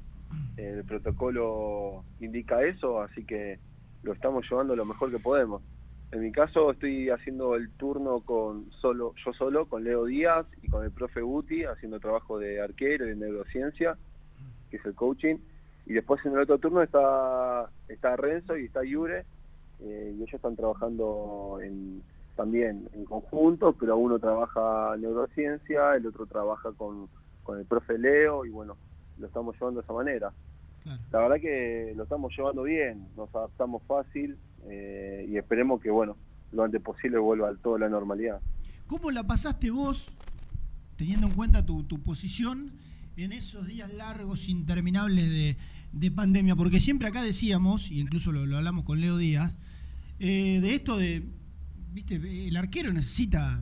El protocolo indica eso, así que lo estamos llevando lo mejor que podemos. En mi caso estoy haciendo el turno con solo yo solo, con Leo Díaz y con el profe Guti, haciendo trabajo de arquero y de neurociencia, que es el coaching. Y después en el otro turno está, está Renzo y está Yure, eh, y ellos están trabajando en, también en conjunto, pero uno trabaja neurociencia, el otro trabaja con, con el profe Leo, y bueno, lo estamos llevando de esa manera. La verdad que lo estamos llevando bien, nos adaptamos fácil eh, y esperemos que, bueno, lo antes posible vuelva a toda la normalidad. ¿Cómo la pasaste vos, teniendo en cuenta tu, tu posición, en esos días largos, interminables de, de pandemia? Porque siempre acá decíamos, y incluso lo, lo hablamos con Leo Díaz, eh, de esto de, viste, el arquero necesita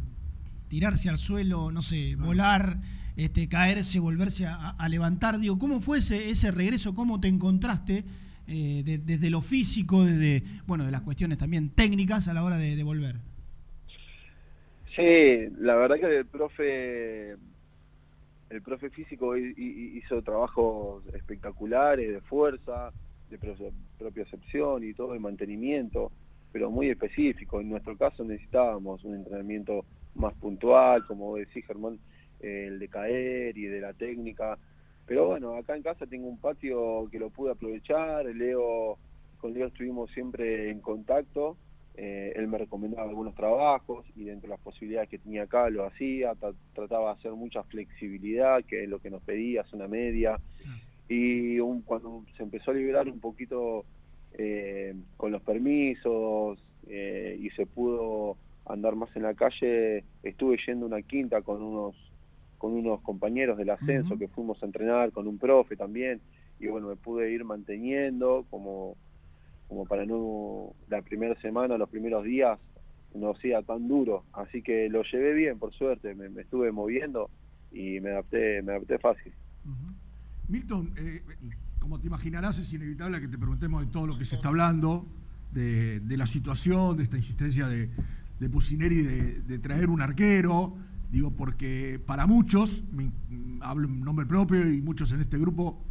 tirarse al suelo, no sé, volar, este, caerse, volverse a, a- levantar. Digo, ¿cómo fue ese, ese regreso? ¿Cómo te encontraste eh, de- desde lo físico, desde, bueno, de las cuestiones también técnicas a la hora de, de volver? Sí, la verdad que el profe, el profe físico hi- hi- hizo trabajos espectaculares de fuerza, de pro- propiocepción y todo, de mantenimiento, pero muy específico. En nuestro caso necesitábamos un entrenamiento más puntual, como decís Germán, eh, el de caer y de la técnica. Pero bueno, acá en casa tengo un patio que lo pude aprovechar, Leo, con Leo estuvimos siempre en contacto, eh, él me recomendaba algunos trabajos y dentro de las posibilidades que tenía acá lo hacía, tra- trataba de hacer mucha flexibilidad, que es lo que nos pedía, zona media, y un- cuando se empezó a liberar un poquito eh, con los permisos eh, y se pudo andar más en la calle, estuve yendo a una quinta con unos con unos compañeros del ascenso que fuimos a entrenar, con un profe también, y bueno, me pude ir manteniendo como, como para no, la primera semana, los primeros días, no sea tan duro, así que lo llevé bien, por suerte, me, me estuve moviendo y me adapté, me adapté fácil. Milton, eh, como te imaginarás, es inevitable que te preguntemos de todo lo que se está hablando, de, la situación, de esta insistencia de, de de, traer un arquero. Digo, porque para muchos, hablo en nombre propio y muchos en este grupo,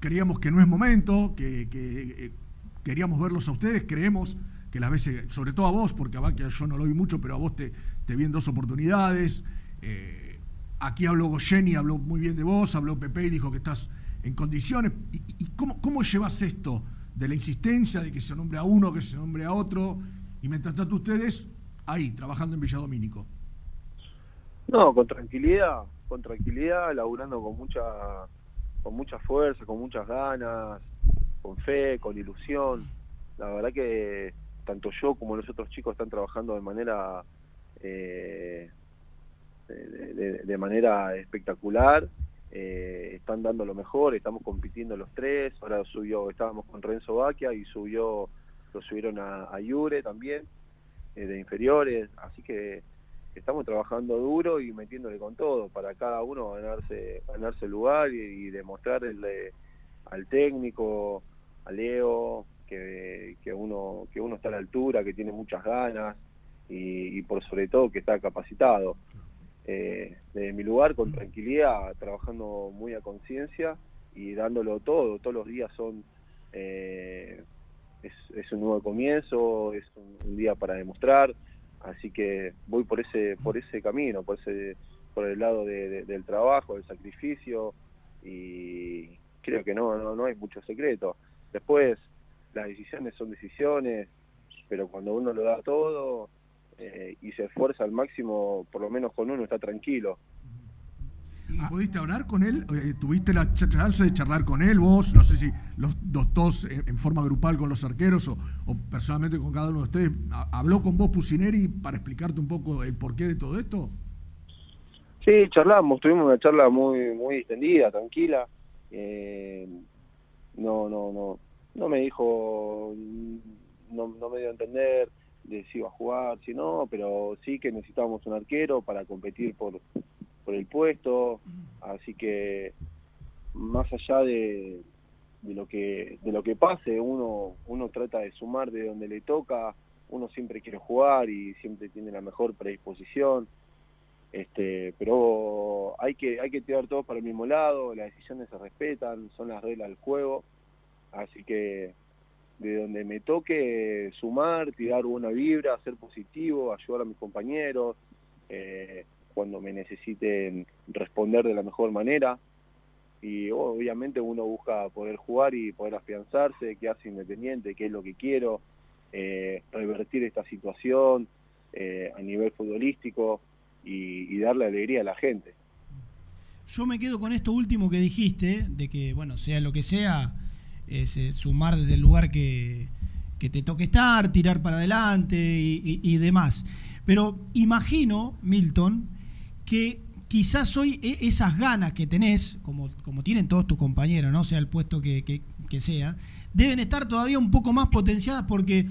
creíamos que no es momento, que, que, eh, queríamos verlos a ustedes, creemos que las veces, sobre todo a vos, porque a Baquia yo no lo vi mucho, pero a vos te, te vi en dos oportunidades. Eh, aquí habló Goyeni, habló muy bien de vos, habló Pepe y dijo que estás en condiciones. ¿Y, cómo, cómo llevas esto de la insistencia de que se nombre a uno, que se nombre a otro? Y mientras tanto ustedes ahí, trabajando en Villadomínico. No, con tranquilidad, con tranquilidad, laburando con mucha, con mucha fuerza, con muchas ganas, con fe, con ilusión. La verdad que tanto yo como los otros chicos están trabajando de manera eh, de manera espectacular, eh, están dando lo mejor, estamos compitiendo los tres, ahora subió, estábamos con Renzo Baquia y subió, lo subieron a, a Iure también, eh, de inferiores, así que estamos trabajando duro y metiéndole con todo para cada uno ganarse ganarse lugar y, demostrarle al técnico, a Leo, que, uno que uno está a la altura, que tiene muchas ganas y por sobre todo que está capacitado. Eh, desde mi lugar con tranquilidad, trabajando muy a conciencia y dándolo todo. Todos los días son eh, es, un nuevo comienzo, es un, un día para demostrar, así que voy por ese por ese camino, por ese por el lado de- de- del trabajo, del sacrificio y creo que no, no no hay mucho secreto. Después las decisiones son decisiones, pero cuando uno lo da todo eh, y se esfuerza al máximo, por lo menos con uno está tranquilo. ¿Y pudiste hablar con él? Eh, ¿Tuviste la ch- chance de charlar con él vos? No sé si los, los dos en, forma grupal con los arqueros o, o personalmente con cada uno de ustedes. ¿Ha- ¿Habló con vos Pusineri para explicarte un poco el porqué de todo esto? Sí, charlamos, tuvimos una charla muy muy extendida, tranquila. Eh, no, no, no, no me dijo, no, no me dio a entender de si iba a jugar, si no, pero sí que necesitábamos un arquero para competir por, por el puesto, así que más allá de, de lo que de lo que pase, uno uno trata de sumar de donde le toca, uno siempre quiere jugar y siempre tiene la mejor predisposición. Este pero hay que hay que tirar todos para el mismo lado las decisiones se respetan son las reglas del juego. Así que de donde me toque sumar tirar buena vibra ser positivo ayudar a mis compañeros eh, cuando me necesiten responder de la mejor manera y obviamente uno busca poder jugar y poder afianzarse quedarse independiente qué es lo que quiero eh, revertir esta situación eh, a nivel futbolístico y, y darle alegría a la gente. Yo me quedo con esto último que dijiste, de que, bueno, sea lo que sea, es eh, sumar desde el lugar que, que te toque estar, tirar para adelante y, demás. Pero imagino, Milton, que quizás hoy e- esas ganas que tenés, como, como tienen todos tus compañeros, ¿no? sea el puesto que, que- que sea, deben estar todavía un poco más potenciadas porque,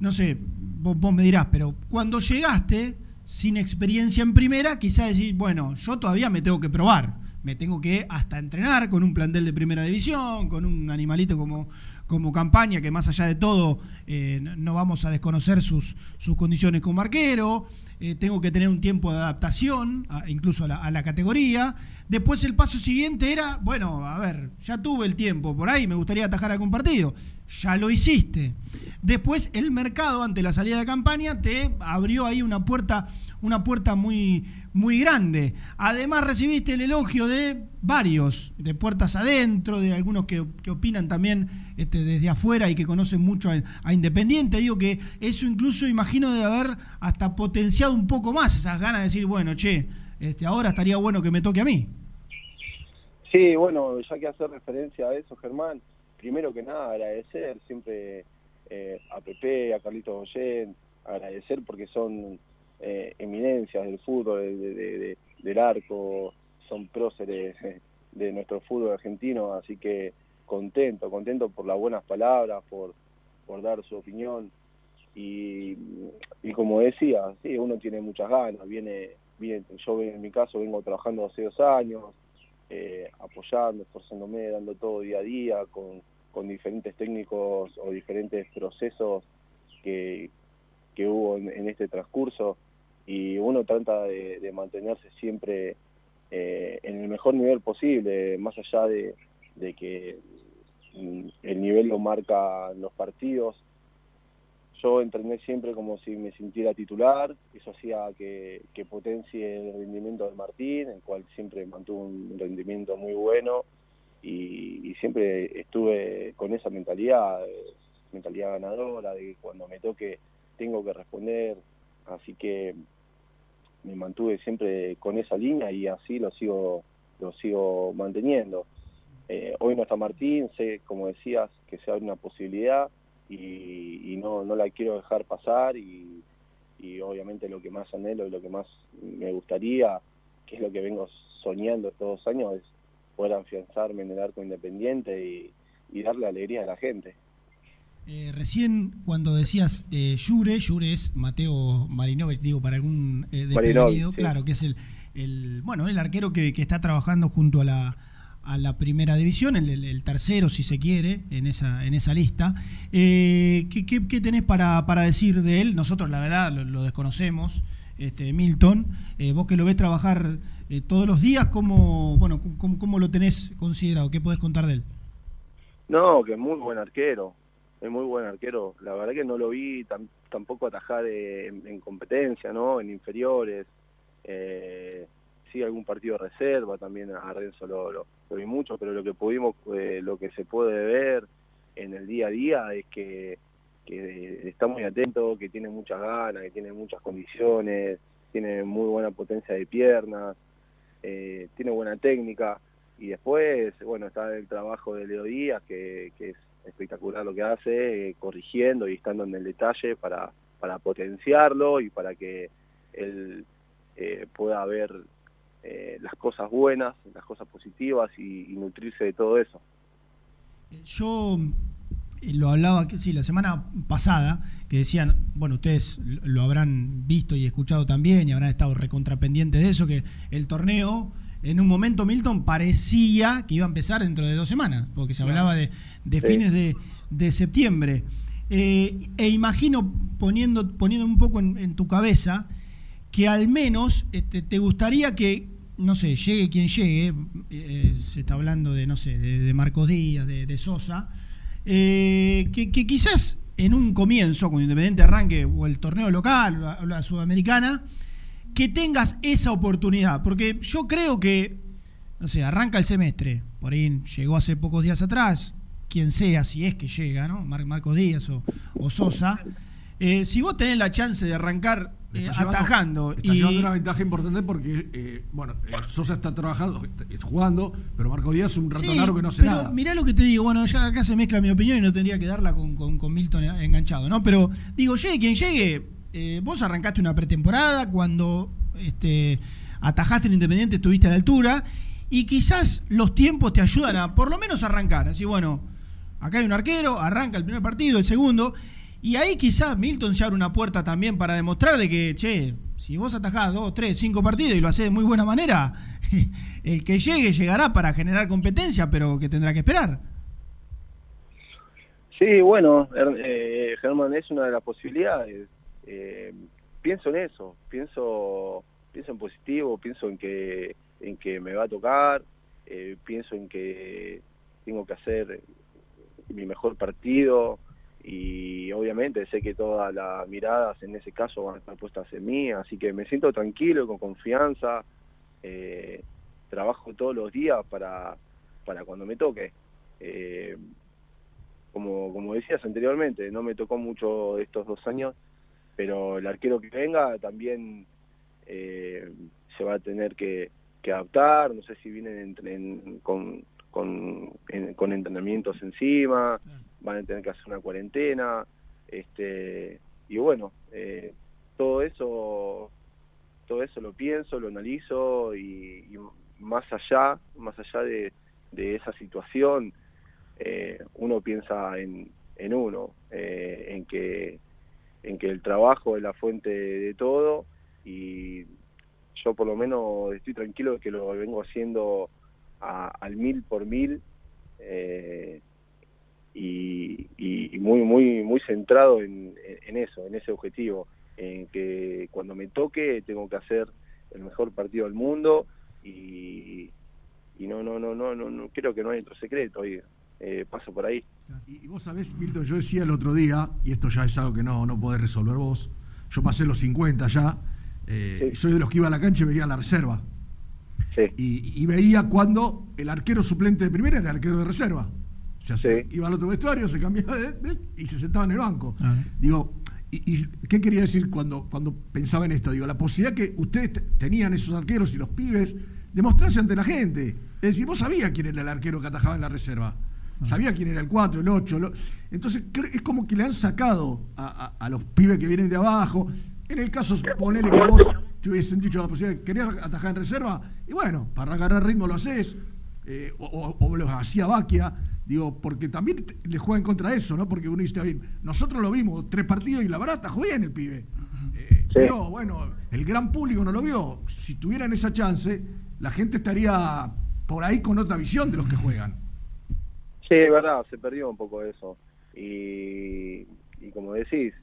no sé, vos, vos me dirás, pero cuando llegaste sin experiencia en primera, quizás decís, bueno, yo todavía me tengo que probar, me tengo que hasta entrenar con un plantel de primera división, con un animalito como, como campaña, que más allá de todo eh, no- vamos a desconocer sus, sus condiciones como arquero, eh, tengo que tener un tiempo de adaptación, incluso a la, a la categoría. Después el paso siguiente era, bueno, a ver, ya tuve el tiempo, por ahí me gustaría atajar algún partido. Ya lo hiciste. Después el mercado, ante la salida de campaña, te abrió ahí una puerta, una puerta muy, muy grande. Además recibiste el elogio de varios, de puertas adentro, de algunos que, que opinan también este, desde afuera y que conocen mucho a, a Independiente. Digo que eso incluso imagino de haber hasta potenciado un poco más esas ganas de decir, bueno, che, este, ahora estaría bueno que me toque a mí. Sí, bueno, ya que hacer referencia a eso, Germán, primero que nada agradecer siempre eh, a Pepe, a Carlitos Goyen, agradecer porque son eh, eminencias del fútbol, de- de- de- del arco, son próceres de nuestro fútbol argentino, así que contento, contento por las buenas palabras, por, dar su opinión. Y, y como decía, sí, uno tiene muchas ganas, viene, viene yo en mi caso vengo trabajando hace dos años, eh, apoyando, esforzándome, dando todo día a día con, con diferentes técnicos o diferentes procesos que, que hubo en, en este transcurso. Y uno trata de, mantenerse siempre eh, en el mejor nivel posible, más allá de, de que mm, el nivel lo marca los partidos. Yo entrené siempre como si me sintiera titular, eso hacía que, que potencie el rendimiento de Martín, el cual siempre mantuvo un rendimiento muy bueno y, siempre estuve con esa mentalidad, mentalidad ganadora, de que cuando me toque tengo que responder, así que me mantuve siempre con esa línea y así lo sigo, lo sigo manteniendo. Eh, hoy no está Martín, sé, como decías, que sea una posibilidad y, y no, no la quiero dejar pasar y, y obviamente lo que más anhelo y lo que más me gustaría, que es lo que vengo soñando estos dos años, es poder afianzarme en el arco independiente y, y darle alegría a la gente. Eh, recién cuando decías eh, Yure, Yure es Mateo Marinovich, digo, para algún eh, desprevenido, Marinovich, sí. claro, que es el, el bueno, el arquero que, que está trabajando junto a la, a la primera división, el, el- el tercero, si se quiere, en esa, en esa lista. Eh, ¿qué, qué, qué tenés para, para decir de él? Nosotros, la verdad, lo, lo desconocemos, este, Milton. Eh, vos que lo ves trabajar eh, todos los días, ¿cómo, bueno, cómo, cómo lo tenés considerado? ¿Qué podés contar de él? No, que es muy buen arquero, es muy buen arquero. La verdad que no lo vi tam- tampoco atajar en, en competencia, ¿no? En inferiores. Eh, sí, algún partido de reserva, también a Renzo lo vi mucho, pero lo que pudimos, eh, lo que se puede ver en el día a día es que, que está muy atento, que tiene muchas ganas, que tiene muchas condiciones, tiene muy buena potencia de piernas, eh, tiene buena técnica. Y después, bueno, está el trabajo de Leo Díaz, que, es espectacular lo que hace, eh, corrigiendo y estando en el detalle para, para potenciarlo y para que él eh, pueda ver las cosas buenas, las cosas positivas y, y nutrirse de todo eso. Yo lo hablaba, que sí, la semana pasada, que decían, bueno, ustedes lo habrán visto y escuchado también y habrán estado recontrapendientes de eso, que el torneo, en un momento, Milton, parecía que iba a empezar dentro de dos semanas, porque se hablaba de, de Sí. fines de, de septiembre. Eh, e imagino, poniendo, poniendo un poco en, en tu cabeza, que al menos este, te gustaría que, no sé, llegue quien llegue, eh, se está hablando de, no sé, de, de Marcos Díaz, de, de Sosa, eh, que, quizás en un comienzo, cuando Independiente arranque o el torneo local o la, o la sudamericana, que tengas esa oportunidad, porque yo creo que, no sé, arranca el semestre, por ahí llegó hace pocos días atrás, quien sea, si es que llega, ¿no? Mar- Marcos Díaz o, o Sosa, eh, si vos tenés la chance de arrancar eh, está llevando- atajando Está y, llevando una ventaja importante porque, eh, bueno, eh, Sosa está trabajando, está- está jugando, pero Marco Díaz es un Sí, ratonaro que no hace pero nada. Mirá lo que te digo, bueno, ya acá se mezcla mi opinión y no tendría que darla con, con- con Milton enganchado, ¿no? Pero digo, llegue quien llegue, eh, vos arrancaste una pretemporada cuando este, atajaste el Independiente, estuviste a la altura y quizás los tiempos te ayudan a por lo menos arrancar. Así, bueno, acá hay un arquero, arranca el primer partido, el segundo, y ahí quizás Milton se abre una puerta también para demostrar de que, che, si vos atajás dos, tres, cinco partidos y lo haces de muy buena manera, el que llegue llegará para generar competencia, pero que tendrá que esperar. Sí, bueno, eh, Germán, es una de las posibilidades. Eh, pienso en eso, pienso, pienso en positivo, pienso en que, en que me va a tocar, eh, pienso en que tengo que hacer mi mejor partido y obviamente sé que todas las miradas en ese caso van a estar puestas en mí, así que me siento tranquilo, con confianza, eh, trabajo todos los días para, para cuando me toque. Eh, como, como decías anteriormente, no me tocó mucho estos dos años, pero el arquero que venga también eh, se va a tener que, adaptar, no sé si vienen en- en- con, con, en- con entrenamientos encima, van a tener que hacer una cuarentena, este y bueno, eh, todo eso todo eso lo pienso, lo analizo y, más allá, más allá de, de esa situación, eh, uno piensa en, en uno, eh, en que en que el trabajo es la fuente de todo y yo por lo menos estoy tranquilo de que lo vengo haciendo al mil por mil y, y- muy muy muy centrado en, en eso, en ese objetivo, en que cuando me toque tengo que hacer el mejor partido del mundo y, y no no no no no no creo que no hay otro secreto. y eh, pasa por ahí. Y, y vos sabés, Milton, yo decía el otro día, y esto ya es algo que no, no podés resolver vos, yo pasé los 50 ya, eh, soy de los que iba a la cancha y veía la reserva. Y, y veía cuando el arquero suplente de primera era el arquero de reserva. Se iba al otro vestuario, se cambiaba de, de- y se sentaba en el banco. Digo, y, y qué quería decir cuando, cuando pensaba en esto? Digo, la posibilidad que ustedes te- tenían esos arqueros y los pibes de mostrarse ante la gente. Es decir, vos sabías quién era el arquero que atajaba en la reserva. Sabía quién era el 4, el 8. Entonces, es como que le han sacado a, a- a los pibes que vienen de abajo. En el caso, ponele que vos te hubiesen dicho la posibilidad, ¿querías atajar en reserva? Y bueno, para agarrar ritmo lo haces. eh, o, o- o lo hacía Baquia. Digo, porque también le juega en contra eso, ¿no? Porque uno dice, bien, nosotros lo vimos, tres partidos y la verdad, atajó bien el pibe. Eh, Pero bueno, el gran público no lo vio. Si tuvieran esa chance, la gente estaría por ahí con otra visión de los que juegan. Sí, es verdad, se perdió un poco eso. Y, y como decís,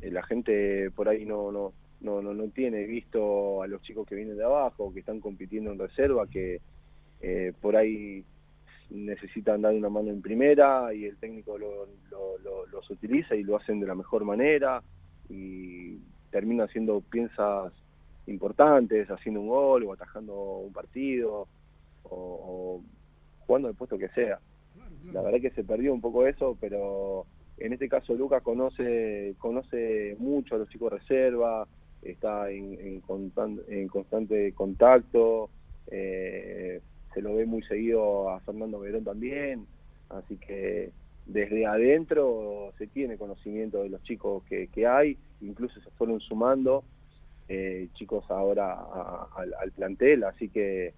eh, la gente por ahí no, no, no, no, no tiene visto a los chicos que vienen de abajo, que están compitiendo en reserva, que eh, por ahí necesitan dar una mano en primera y el técnico lo- lo- lo- los utiliza y lo hacen de la mejor manera y termina haciendo piezas importantes, haciendo un gol o atajando un partido o, o jugando el puesto que sea. La verdad que se perdió un poco eso, pero en este caso Lucas conoce, conoce mucho a los chicos reserva, está en, en en constante contacto, eh, se lo ve muy seguido a Fernando Verón también, así que desde adentro se tiene conocimiento de los chicos que, que hay, incluso se fueron sumando eh, chicos ahora al plantel, así que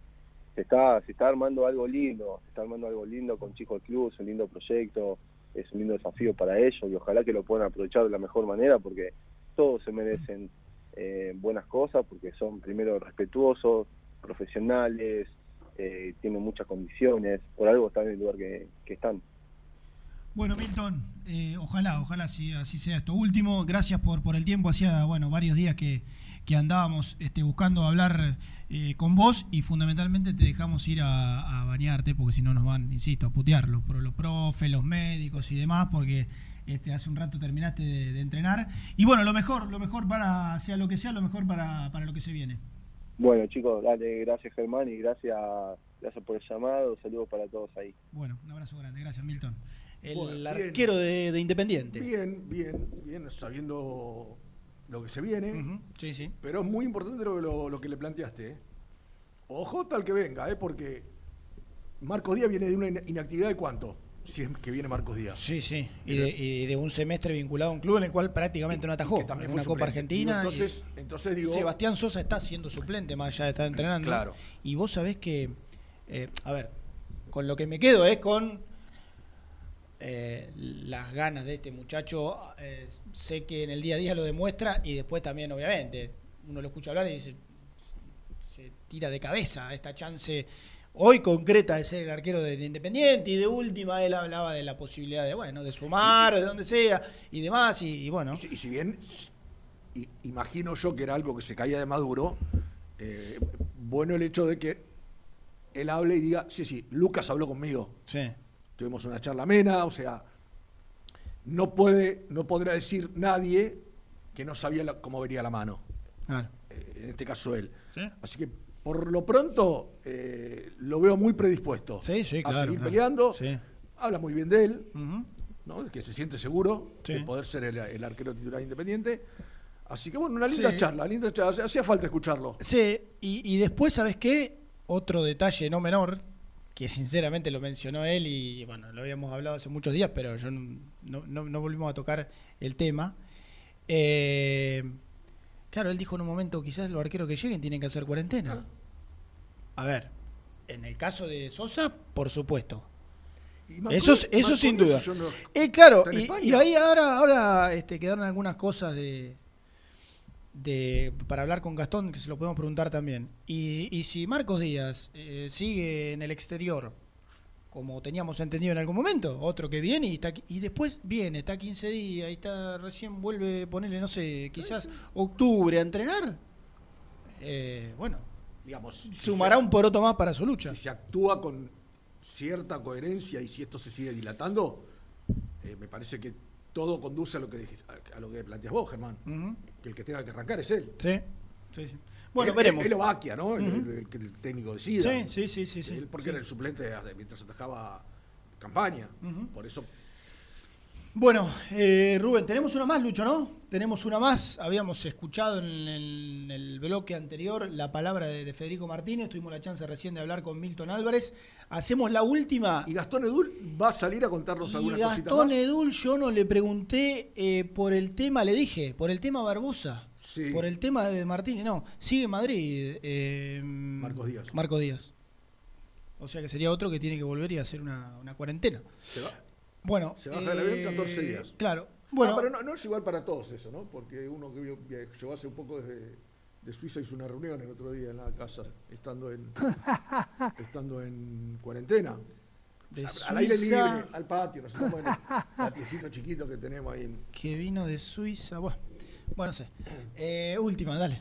se está, se está armando algo lindo, se está armando algo lindo con chicos del club, es un lindo proyecto, es un lindo desafío para ellos y ojalá que lo puedan aprovechar de la mejor manera porque todos se merecen eh, buenas cosas porque son primero respetuosos, profesionales, eh, tienen muchas condiciones, por algo están en el lugar que, que están. Bueno, Milton, eh, ojalá, ojalá así, así sea esto. Último, gracias por, por el tiempo. Hacía bueno varios días que, que andábamos este, buscando hablar eh, con vos y fundamentalmente te dejamos ir a, bañarte porque si no nos van, insisto, a putear los, los profes, los médicos y demás porque este, hace un rato terminaste de, de entrenar. Y bueno, lo mejor, lo mejor para, sea lo que sea, lo mejor para, para lo que se viene. Bueno chicos, dale, gracias Germán y gracias, gracias por el llamado, saludos para todos ahí. Bueno, un abrazo grande. Gracias, Milton. El Bueno, arquero de, de Independiente. Bien, bien, bien, sabiendo lo que se viene. Sí, sí. Pero es muy importante lo, lo- lo que le planteaste. ¿eh? Ojo tal que venga, ¿eh? porque Marcos Díaz viene de una ina- inactividad de cuánto, si es que viene Marcos Díaz. Sí, sí. Y de, y de un semestre vinculado a un club en el cual prácticamente no atajó. que también en fue una Copa. Argentina. Digo, y- entonces- entonces digo- Sebastián Sosa está siendo suplente más allá de estar entrenando. Claro. Y vos sabés que. eh, a ver, con lo que me quedo es con eh, las ganas de este muchacho. eh, sé que en el día a día lo demuestra y después también, obviamente, uno lo escucha hablar y dice. Se tira de cabeza esta chance hoy concreta de ser el arquero de, de Independiente y de última él hablaba de la posibilidad de bueno de sumar de donde sea y demás y, y bueno Y si, y si bien imagino yo que era algo que se caía de Maduro, eh, bueno el hecho de que él hable y diga, sí, sí, Lucas habló conmigo. Sí. Tuvimos una charla amena, o sea, no puede, no podrá decir nadie que no sabía la- cómo vería la mano. Claro. Eh, en este caso él. Sí. Así que por lo pronto eh, lo veo muy predispuesto Sí, sí, a claro, seguir claro. peleando. Sí. Habla muy bien de él. ¿no? que se siente seguro de poder ser el, el arquero titular independiente. Así que bueno, una linda charla, linda charla. Hacía falta escucharlo. Sí, y, y después, ¿sabes qué? Otro detalle no menor, que sinceramente lo mencionó él y bueno, lo habíamos hablado hace muchos días, pero yo no- no volvimos a tocar el tema. Eh, claro, él dijo en un momento, quizás los arqueros que lleguen tienen que hacer cuarentena. A ver, en el caso de Sosa, por supuesto. Eso, es- eso sin duda. no- Eh, claro, ¿Está en y, ahí ahora, ahora este, quedaron algunas cosas de, de para hablar con Gastón, que se lo podemos preguntar también. Y, y si Marcos Díaz eh, sigue en el exterior, como teníamos entendido en algún momento, otro que viene y, está, y después viene, está 15 días, y está recién vuelve, ponerle, no sé, quizás octubre a entrenar, eh, bueno, digamos, si sumará se- un poroto más para su lucha. Si se actúa con cierta coherencia y si esto se sigue dilatando, eh, me parece que todo conduce a lo que dijiste- a, a lo que planteas vos, Germán. Que el que tenga que arrancar es él. Sí, sí, sí. Bueno, Él- veremos. Él, ¿no? El- Ujú. el, el que el técnico decida. Sí, sí, sí, sí, sí. Él porque Sí. era el suplente de- mientras atajaba campaña. Por eso Bueno, eh, Rubén, tenemos una más, Lucho, ¿no? Tenemos una más. Habíamos escuchado en el, en el bloque anterior la palabra de, de Federico Martínez. Tuvimos la chance recién de hablar con Milton Álvarez. Hacemos la última. ¿Y Gastón Edul va a salir a contarnos alguna cosita Gastón más? Edul, yo no le pregunté eh, por el tema, le dije, por el tema Barbosa. Sí. Por el tema de Martínez. No, sigue Madrid. eh, Marcos Díaz. Marcos Díaz. O sea que sería otro que tiene que volver y hacer una, una cuarentena. Se va. Bueno, Se baja del avión eh, 14 días. Claro. Bueno, Ah, pero no, no es igual para todos eso, ¿no? Porque uno que llegó hace un poco desde de Suiza hizo una reunión el otro día en la casa, estando en, estando en cuarentena. De O sea, al aire libre, al patio, nos en el patiecito chiquito que tenemos ahí en, que vino de Suiza. Bueno, bueno no sé. Eh, última, dale.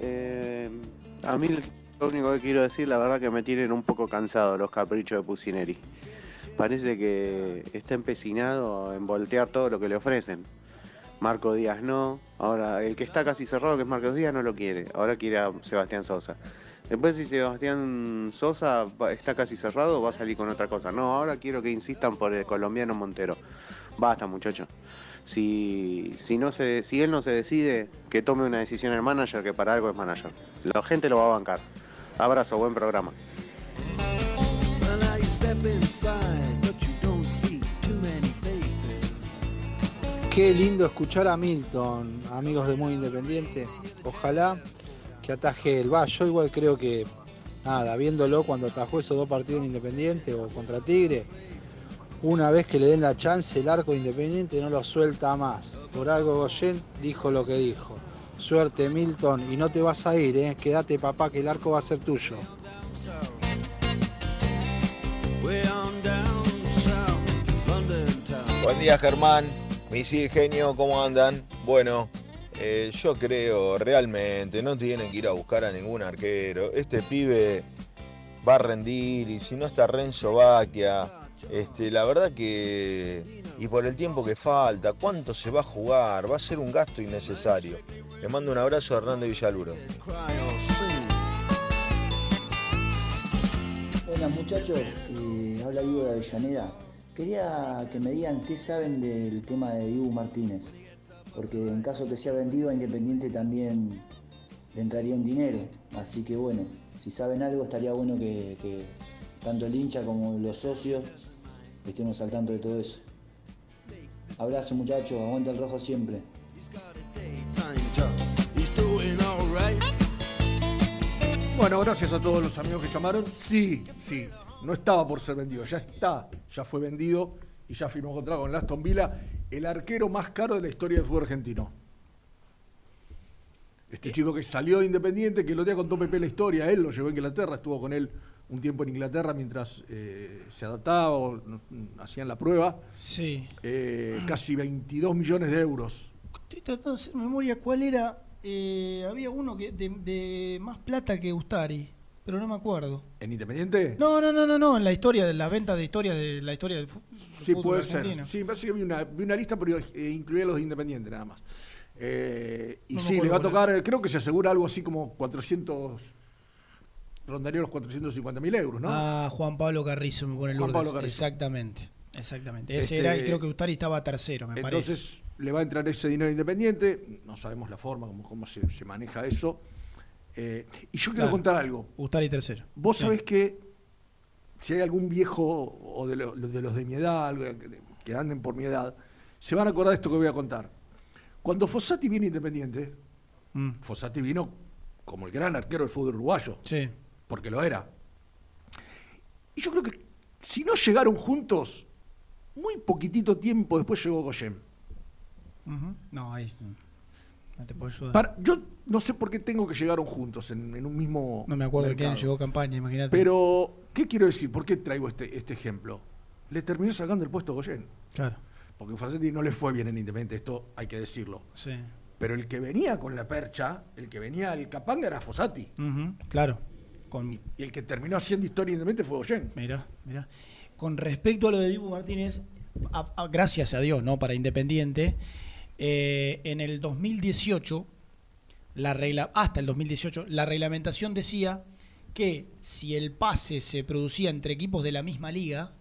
Eh, a mí lo único que quiero decir, la verdad que me tienen un poco cansado los caprichos de Pusineri. Parece que está empecinado en voltear todo lo que le ofrecen. Marco Díaz no, ahora el que está casi cerrado, que es Marcos Díaz, no lo quiere, ahora quiere a Sebastián Sosa. Después si Sebastián Sosa está casi cerrado, va a salir con otra cosa. No, ahora quiero que insistan por el colombiano Montero. Basta muchachos. Si, si, no se, si él no se decide, que tome una decisión el manager, que para algo es manager. La gente lo va a bancar. Abrazo, buen programa. Qué lindo escuchar a Milton, amigos de Muy Independiente. Ojalá que ataje el va. Yo igual creo que, nada, viéndolo cuando atajó esos dos partidos en Independiente o contra Tigre, una vez que le den la chance, el arco de Independiente no lo suelta más. Por algo Goyen dijo lo que dijo. Suerte Milton y no te vas a ir, ¿eh? quédate papá que el arco va a ser tuyo. Buen día Germán, misil genio, ¿cómo andan? Bueno, eh, yo creo realmente no tienen que ir a buscar a ningún arquero. Este pibe va a rendir y si no está Renzo Baquia, este, la verdad que y por el tiempo que falta, cuánto se va a jugar, va a ser un gasto innecesario. Le mando un abrazo a Hernández Villaluro. Buenas muchachos, habla Ivo de Avellaneda. Quería que me digan qué saben del tema de Dibu Martínez, porque en caso que sea vendido a Independiente también le entraría un dinero. Así que bueno, si saben algo estaría bueno que tanto el hincha como los socios estemos al tanto de todo eso. Abrazo muchachos, aguanta el rojo siempre. Bueno, gracias a todos los amigos que llamaron. Sí, sí, no estaba por ser vendido, ya está, ya fue vendido y ya firmó contrato con el Aston Villa, el arquero más caro de la historia del fútbol argentino. Este chico que salió de Independiente, que el otro día contó Pepe la historia, él lo llevó a Inglaterra, estuvo con él un tiempo en Inglaterra mientras eh, se adaptaba o no, hacían la prueba. Sí. Eh, casi 22 millones de euros. Estoy tratando de hacer memoria cuál era. eh, había uno que de, de más plata que Ustari, pero no me acuerdo. ¿En Independiente? No, no, no, no, no, en la historia de la venta de historia de la historia del del Sí, fútbol puede argentino. ser. Sí, parece que vi una, vi una lista, pero incluía los de Independiente nada más. Y No sí, le va a tocar, creo que se asegura algo así como 400, rondaría los 450 mil euros, ¿no? Ah, Juan Pablo Carrizo me pone el Juan Lourdes. Pablo Carrizo. Exactamente. Exactamente. Ese Este, era, y creo que Ustari estaba tercero, me parece. Entonces le va a entrar ese dinero independiente, no sabemos la forma, cómo, cómo se, se maneja eso. Eh, y yo quiero Claro. contar algo. Ustari tercero. Vos Sí. sabés que si hay algún viejo o de, lo- de los de mi edad, que anden por mi edad, se van a acordar de esto que voy a contar. Cuando Fossati viene independiente, Mm. Fossati vino como el gran arquero del fútbol uruguayo. Sí. Porque lo era. Y yo creo que si no llegaron juntos, muy poquitito tiempo después llegó Goyen. Ujú. No, ahí no, te puedo ayudar. Para- yo no sé por qué tengo que llegaron juntos en, en un mismo. no me acuerdo de quién llegó campaña, imagínate. Pero, ¿qué quiero decir? ¿Por qué traigo este, este ejemplo? Le terminó sacando el puesto a Goyen. Claro. Porque Facetti no le fue bien en Independiente, esto hay que decirlo. Sí. Pero el que venía con la percha, el que venía al Capanga era Fossati. Claro. Con, Y el que terminó haciendo historia independiente fue Goyen. Mira, mira. Con respecto a lo de Dibu Martínez, a- a- gracias a Dios, ¿no? Para Independiente, eh, en el 2018, la regla, hasta el 2018, la reglamentación decía que si el pase se producía entre equipos de la misma liga,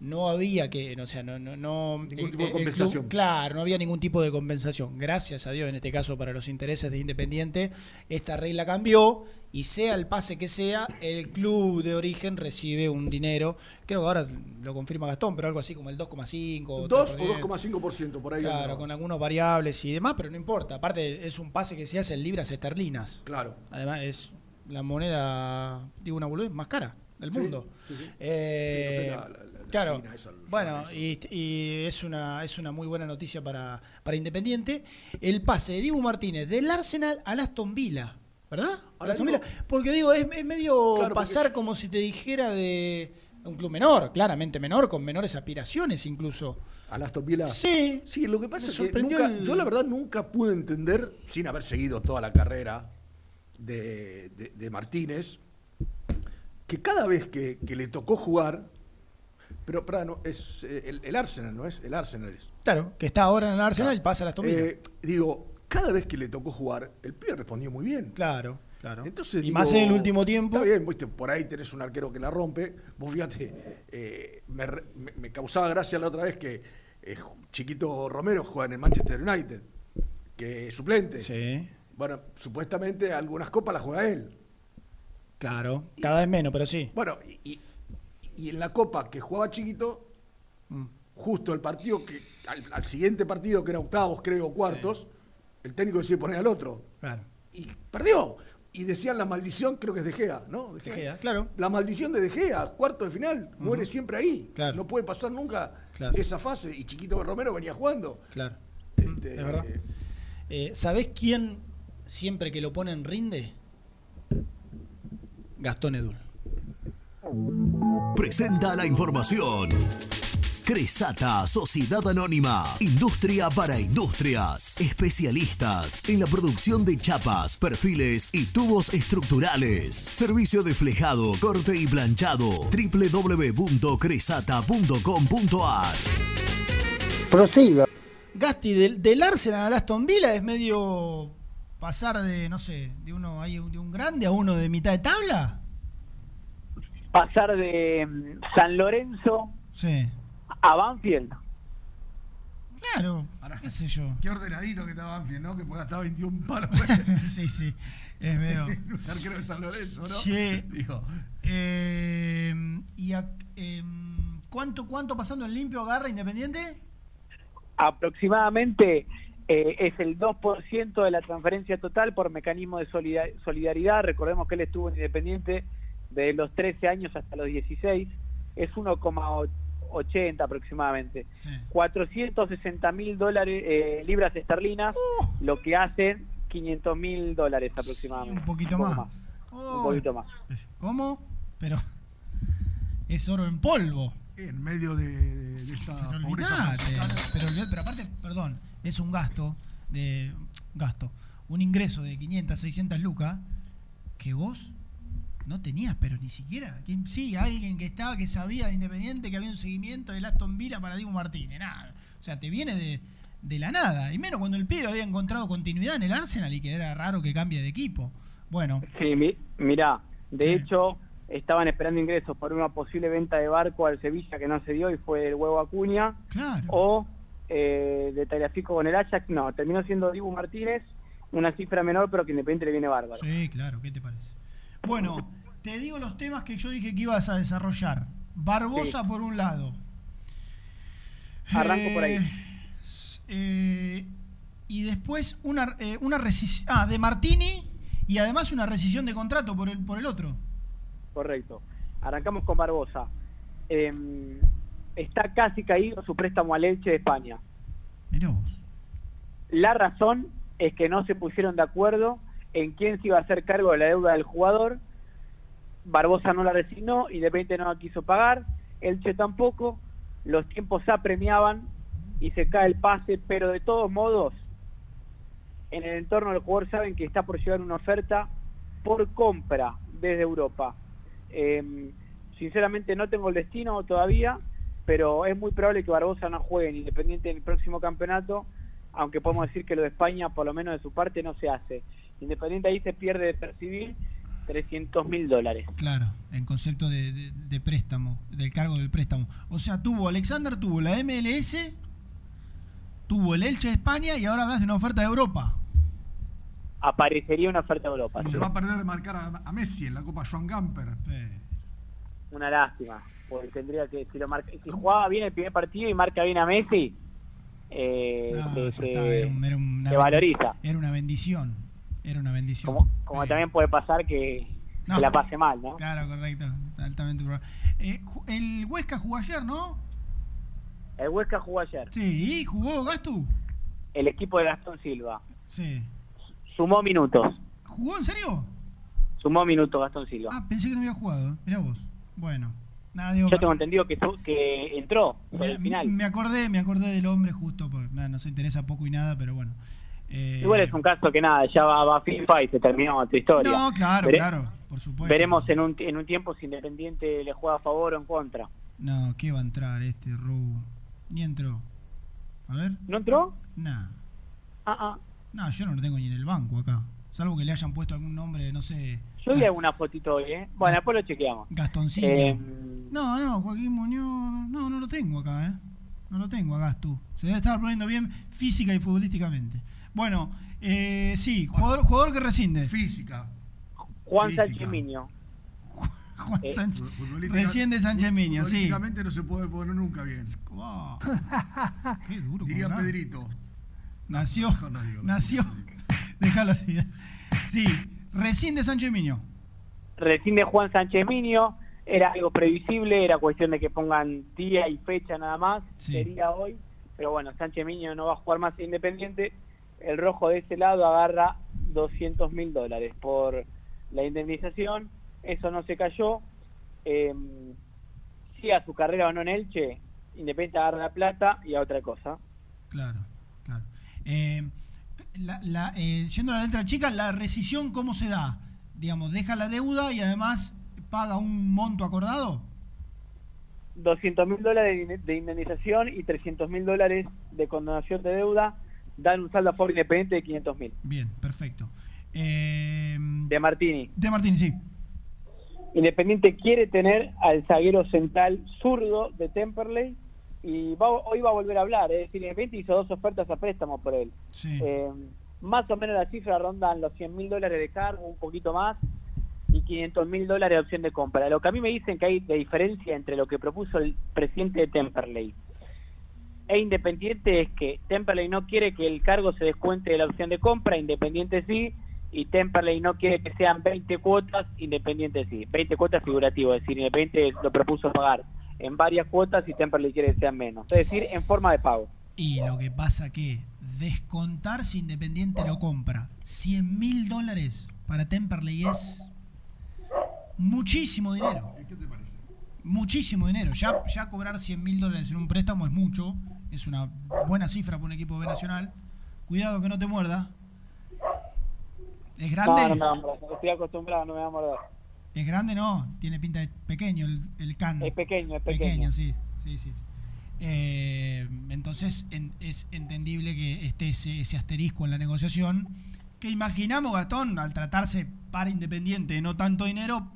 no había que, o sea, no, no, no Ningún el- tipo de club- compensación. claro, no había ningún tipo de compensación. Gracias a Dios, en este caso para los intereses de Independiente, esta regla cambió y sea el pase que sea, el club de origen recibe un dinero, creo que ahora lo confirma Gastón, pero algo así como el 2,5 2 o 3%. 2,5% por ahí. Claro, andaba. con algunos variables y demás, pero no importa. Aparte, es un pase que se hace en libras esterlinas. Claro. Además, es la moneda, digo una boludez, más cara del mundo. sí, sí. Eh, Sí, no sé, la- la- la claro. China, esa, los bueno, y, y es una es una muy buena noticia para, para Independiente. El pase de Dibu Martínez del Arsenal al Aston Villa, ¿verdad? Aston digo- Villa. Porque digo, es, es medio Claro, porque- pasar como si te dijera de un club menor, claramente menor, con menores aspiraciones incluso. ¿Al Aston Villa? Sí. Sí, lo que pasa es que sorprendió nunca- el- yo la verdad nunca pude entender, sin haber seguido toda la carrera de, de- de Martínez, que cada vez que, que le tocó jugar, pero pará, no, es eh, el, el Arsenal, ¿no es? El Arsenal es. Claro, que está ahora en el Arsenal Claro. y pasa al Aston Villa. Eh, digo, cada vez que le tocó jugar, el pibe respondió muy bien. Claro, claro. Entonces, Y digo, más en el último tiempo. Está bien, viste, por ahí tenés un arquero que la rompe. Vos fíjate, eh, me, re- me- me causaba gracia la otra vez que eh, Chiquito Romero juega en el Manchester United, que es suplente. Sí. Bueno, supuestamente algunas copas las juega él. Claro, cada vez menos, pero sí. Bueno, y, y- y en la copa que jugaba Chiquito, Mm. justo el partido que, al, al siguiente partido, que era octavos, creo, cuartos, el técnico decide poner al otro. Claro. y perdió. Y decían la maldición, creo que es De Gea, ¿no? De Gea, claro. La maldición de De Gea, cuarto de final, muere siempre ahí. Claro. No puede pasar nunca Claro. esa fase. Y Chiquito Romero venía jugando. Claro. Este, Es verdad. Eh, ¿Sabés quién siempre que lo ponen rinde? Gastón Edul. Presenta la información. Cresata, Sociedad Anónima, Industria para Industrias, especialistas en la producción de chapas, perfiles y tubos estructurales. Servicio de flejado, corte y planchado. www.cresata.com.ar Prosiga. Gasti, del, del Arsenal al Aston Villa es medio pasar de, no sé, de uno ahí, de un grande a uno de mitad de tabla. Pasar de mm, San Lorenzo Sí. A Banfield. Claro, qué sé yo. Qué ordenadito que estaba Banfield, ¿no? Que puede gastar 21 palos. sí, sí. Es medio. Arquero de San Lorenzo, ¿no? Digo, eh, ¿Y a- em, cuánto, cuánto pasando en limpio agarra Independiente? Aproximadamente eh, es el 2% de la transferencia total por mecanismo de solida- solidaridad. Recordemos que él estuvo en Independiente de los 13 años hasta los 16. Es 1,80 aproximadamente. 460 mil dólares, eh, libras esterlinas, lo que hacen 500 mil dólares aproximadamente. Un poquito más. Un poquito más. ¿Cómo? Pero es oro en polvo. en medio de, de esta Pero pobreza olvidate. franciscana. Pero, olvidate, pero aparte, perdón, es un gasto de gasto, un ingreso de 500, 600 lucas que vos no tenías, pero ni siquiera. ¿Quién- Sí, alguien que estaba, que sabía de Independiente que había un seguimiento del Aston Villa para Diego Martínez. Nada. O sea, te viene de, de la nada. Y menos cuando el pibe había encontrado continuidad en el Arsenal y que era raro que cambie de equipo. Bueno, Sí, mi, mirá, de hecho estaban esperando ingresos por una posible venta de barco al Sevilla que no se dio y fue el huevo Acuña. Claro. O eh, de Tagliafico con el Ajax, no, terminó siendo Dibu Martínez, una cifra menor pero que Independiente le viene bárbaro. Sí, claro, ¿qué te parece? Bueno, te digo los temas que yo dije que ibas a desarrollar. Barbosa Sí. por un lado. Arranco por ahí. Eh, eh, y después una, eh, una rescisión. Ah, de Martini y además una rescisión de contrato por el, por el otro. Correcto. Arrancamos con Barbosa. Eh, está casi caído su préstamo al Elche de España. Mirá vos. La razón es que no se pusieron de acuerdo en quién se iba a hacer cargo de la deuda del jugador. Barbosa no la resignó, Independiente no la quiso pagar, Elche tampoco, los tiempos apremiaban y se cae el pase, pero de todos modos, en el entorno del jugador saben que está por llegar una oferta por compra desde Europa. Eh, sinceramente no tengo el destino todavía, pero es muy probable que Barbosa no juegue en Independiente en el próximo campeonato, aunque podemos decir que lo de España, por lo menos de su parte, no se hace. Independiente ahí se pierde de percibir 300 mil dólares. Claro, en concepto de, de- de préstamo, del cargo del préstamo. O sea, tuvo Alexander, tuvo la MLS, tuvo el Elche de España y ahora hablas de una oferta de Europa. Aparecería una oferta de Europa. Se va a perder de marcar a, a Messi en la Copa Joan Gamper. Una lástima. Porque tendría que, si, lo marca- si jugaba bien el primer partido y marca bien a Messi, eh, No, se, ya se- está, era, un- era una se bendi- valoriza. Era una bendición. Era una bendición. Como, como también puede pasar que, No. que la pase mal, ¿no? Claro, correcto. Altamente probable. Eh, el Huesca jugó ayer, ¿no? El Huesca jugó ayer. Sí, ¿y jugó Gastu? El equipo de Gastón Silva. Sí. Sumó minutos. ¿Jugó en serio? Sumó minutos Gastón Silva. Ah, pensé que no había jugado. Mirá vos. Bueno. Nada, digo, Yo tengo entendido que, que entró me, el final. me acordé, me acordé del hombre justo, porque nada, nos interesa poco y nada, pero bueno. Eh, Igual es un caso que nada, ya va, va a FIFA y se terminó tu historia. No, claro, Vere- claro, por supuesto. Veremos en un, en un tiempo si Independiente le juega a favor o en contra. No, ¿qué va a entrar este Ru? Ni entró. A ver. ¿No entró? Nah. Ah, ah. No, yo no lo tengo ni en el banco acá. Salvo que le hayan puesto algún nombre, no sé. Yo le hago una fotito hoy, ¿eh? Bueno, después lo chequeamos. Gastoncillo. Eh, No, no, Joaquín Muñoz. No, no lo tengo acá, ¿eh? No lo tengo acá, tú. Se debe estar poniendo bien física y futbolísticamente. Bueno, eh, sí, jugador, jugador que rescinde. Física. Juan Física. Sánchez Miño. Juan Eh, Sánchez. Recién de Sánchez Miño, sí. No se puede poner nunca bien. Wow. Qué duro. Diría habla. Pedrito. Nació. No, no digo, nació. Déjalo así. Sí, recién de Sánchez Miño. Recién de Juan Sánchez Miño. Era algo previsible, era cuestión de que pongan día y fecha nada más. Sí. Sería hoy. Pero bueno, Sánchez Miño no va a jugar más en Independiente. El rojo de ese lado agarra 200 mil dólares por la indemnización. Eso no se cayó. Eh, siga su carrera o no en Elche, Independiente agarra la plata y a otra cosa. Claro, claro. Eh, la, la, eh, yendo a la letra chica, la rescisión, ¿cómo se da? Digamos, deja la deuda y además paga un monto acordado. 200 mil dólares de- de indemnización y 300 mil dólares de condonación de deuda dan un saldo a favor independiente de 500 mil. Bien, perfecto. Eh, De Martini. de Martín, sí. Independiente quiere tener al zaguero central zurdo de Temperley y va- hoy va a volver a hablar. Es decir, Independiente hizo dos ofertas a préstamo por él. Sí. Eh, más o menos la cifra rondan los 100 mil dólares de cargo, un poquito más, y 500 mil dólares de opción de compra. Lo que a mí me dicen que hay de diferencia entre lo que propuso el presidente de Temperley e Independiente es que Temperley no quiere que el cargo se descuente de la opción de compra, Independiente sí, y Temperley no quiere que sean 20 cuotas, Independiente sí. 20 cuotas figurativo, es decir, Independiente lo propuso pagar en varias cuotas y Temperley quiere que sean menos, es decir, en forma de pago. Y lo que pasa que descontar si Independiente lo compra 100 mil dólares para Temperley es muchísimo dinero. ¿Qué te parece? Muchísimo dinero. Ya, ya cobrar 100 mil dólares en un préstamo es mucho. Es una buena cifra para un equipo B Nacional. Cuidado que no te muerda. ¿Es grande? No, no morder, estoy acostumbrado, no me va a morder. ¿Es grande? No. Tiene pinta de pequeño el, el can. Es pequeño, es pequeño. sí. sí, sí, sí. Eh, entonces en- es entendible que esté ese, ese asterisco en la negociación. Que imaginamos, Gastón, al tratarse para Independiente de no tanto dinero,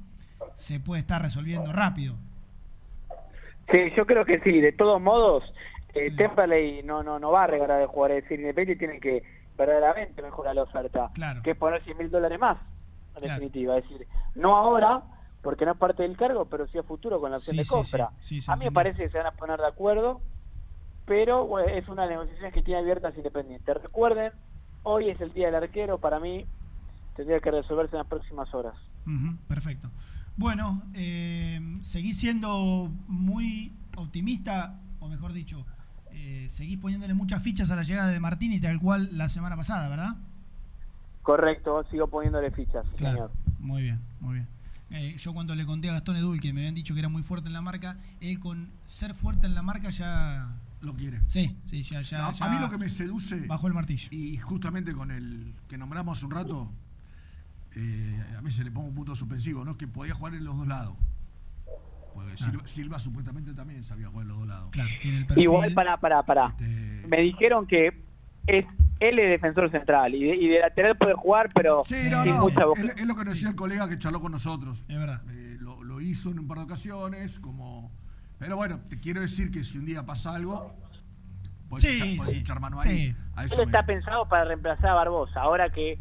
se puede estar resolviendo rápido. Sí, yo creo que sí, de todos modos, eh, Temperley no, no, no va a regalar de jugar, es decir, Independiente tiene que verdaderamente mejorar la oferta, Claro. que es poner 100 mil dólares más, en Claro. definitiva, es decir, no ahora, porque no es parte del cargo, pero sí a futuro con la opción Sí, de compra. sí, sí, se a mí me parece que se van a poner de acuerdo, pero bueno, es una negociación que tiene abiertas Independiente. Recuerden, hoy es el día del arquero, para mí tendría que resolverse en las próximas horas. Perfecto. Bueno, eh, seguís siendo muy optimista, o mejor dicho, eh, seguís poniéndole muchas fichas a la llegada de Martini, tal cual la semana pasada, ¿verdad? Correcto, sigo poniéndole fichas, Claro. señor. Muy bien, muy bien. Eh, yo cuando le conté a Gastón Edul que me habían dicho que era muy fuerte en la marca, él con ser fuerte en la marca ya... Lo quiere. Sí, sí, ya, ya, a, ya a mí lo que me seduce. Bajó el martillo. Y justamente con el que nombramos hace un rato, eh, a mí se le pongo un punto suspensivo, ¿no? Que podía jugar en los dos lados. Porque Silva, Silva supuestamente también sabía jugar en los dos lados. Claro, tiene el perfil. Igual para, para, para. Este, Me dijeron que es él es defensor central y de, y de lateral puede jugar, pero Sí, no, sin no, mucha es, es lo que nos decía el colega que charló con nosotros. Es verdad. Eh, lo, lo hizo en un par de ocasiones, como... Pero bueno, te quiero decir que si un día pasa algo, podés, Sí, echar, podés sí. echar mano ahí. Sí. A eso Él está me- pensado para reemplazar a Barbosa. Ahora que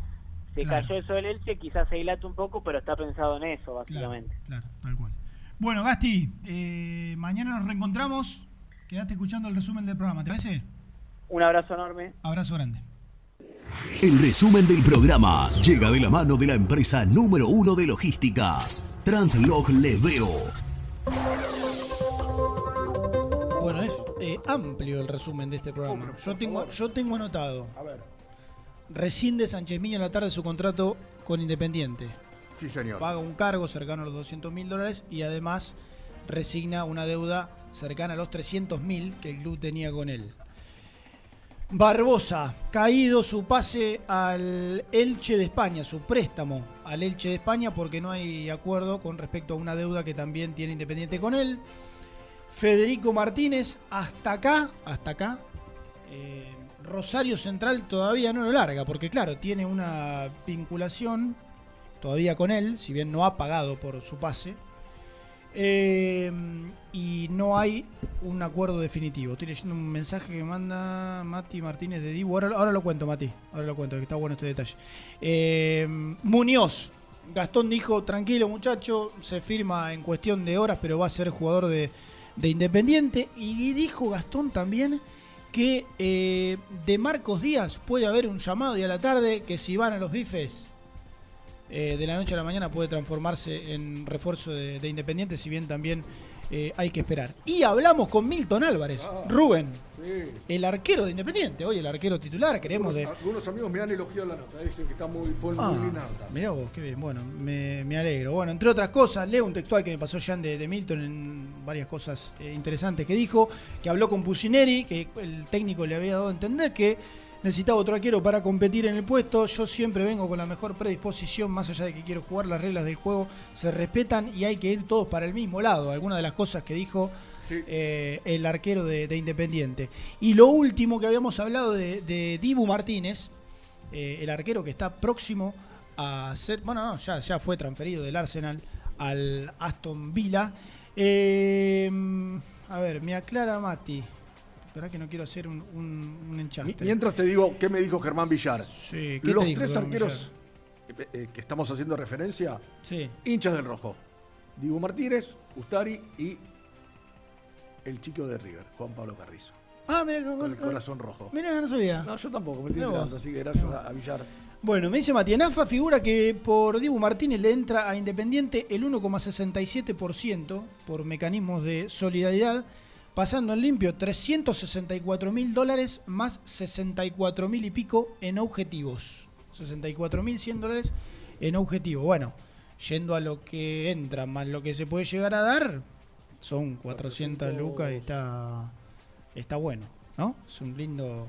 se Claro. cayó eso del Elche, quizás se dilata un poco, pero está pensado en eso, Claro, básicamente. claro, tal cual. Bueno, Gasti, eh, mañana nos reencontramos. Quedaste escuchando el resumen del programa, ¿te parece? Un abrazo enorme. Abrazo grande. El resumen del programa llega de la mano de la empresa número uno de logística, Translog Leveo. Bueno, es eh, amplio el resumen de este programa. Yo tengo, yo tengo anotado. A ver. Rescinde Sánchez Miño en la tarde su contrato con Independiente. Sí, señor. Paga un cargo cercano a los 200 mil dólares y además resigna una deuda cercana a los 300 mil que el club tenía con él. Barbosa, caído su pase al Elche de España, su préstamo al Elche de España porque no hay acuerdo con respecto a una deuda que también tiene Independiente con él. Federico Martínez, hasta acá, hasta acá, eh, Rosario Central todavía no lo larga, porque claro, tiene una vinculación todavía con él, si bien no ha pagado por su pase. Eh, y no hay un acuerdo definitivo. Estoy leyendo un mensaje que manda Mati Martínez de Dibu. Ahora, ahora lo cuento, Mati. Ahora lo cuento, que está bueno este detalle. Eh, Muñoz. Gastón dijo, tranquilo muchacho, se firma en cuestión de horas, pero va a ser jugador de, de Independiente. Y dijo Gastón también que eh, de Marcos Díaz puede haber un llamado y a la tarde que si van a los bifes eh, de la noche a la mañana puede transformarse en refuerzo de, de Independiente, si bien también eh, hay que esperar. Y hablamos con Milton Álvarez, Rubén, Sí. el arquero de Independiente, hoy el arquero titular, queremos de... Algunos, algunos amigos me han elogiado la nota, dicen que está muy, fue muy Ah, linda nota. mirá vos, qué bien, bueno, me, me alegro. Bueno, entre otras cosas, leo un textual que me pasó Jan de, de Milton en varias cosas eh, interesantes que dijo, que habló con Pusineri, que el técnico le había dado a entender que necesitaba otro arquero para competir en el puesto. Yo siempre vengo con la mejor predisposición, más allá de que quiero jugar, las reglas del juego se respetan y hay que ir todos para el mismo lado. Algunas de las cosas que dijo eh, el arquero de, de Independiente. Y lo último que habíamos hablado de, de Dibu Martínez, eh, el arquero que está próximo a ser, bueno, no, ya, ya fue transferido del Arsenal al Aston Villa. Eh, a ver, me aclara Mati. Espera que no quiero hacer un, un, un enchaste. Mientras te digo, ¿qué me dijo Germán Villar? Sí, ¿qué Los te dijo tres Germán arqueros eh, eh, que estamos haciendo referencia, Sí. hinchas del rojo. Dibu Martínez, Ustari y el chico de River, Juan Pablo Carrizo. Ah, mira, Con el corazón rojo. Mira, no sabía. No, yo tampoco, me estoy enterando, así que gracias a, a Villar. Bueno, me dice Mati, en AFA figura que por Dibu Martínez le entra a Independiente el 1,67% por mecanismos de solidaridad, pasando en limpio 364 mil dólares más 64 mil y pico en objetivos. 64 mil 100 dólares en objetivo. Bueno, yendo a lo que entra más lo que se puede llegar a dar, son 400 lucas y está, está bueno, ¿no? Es un lindo...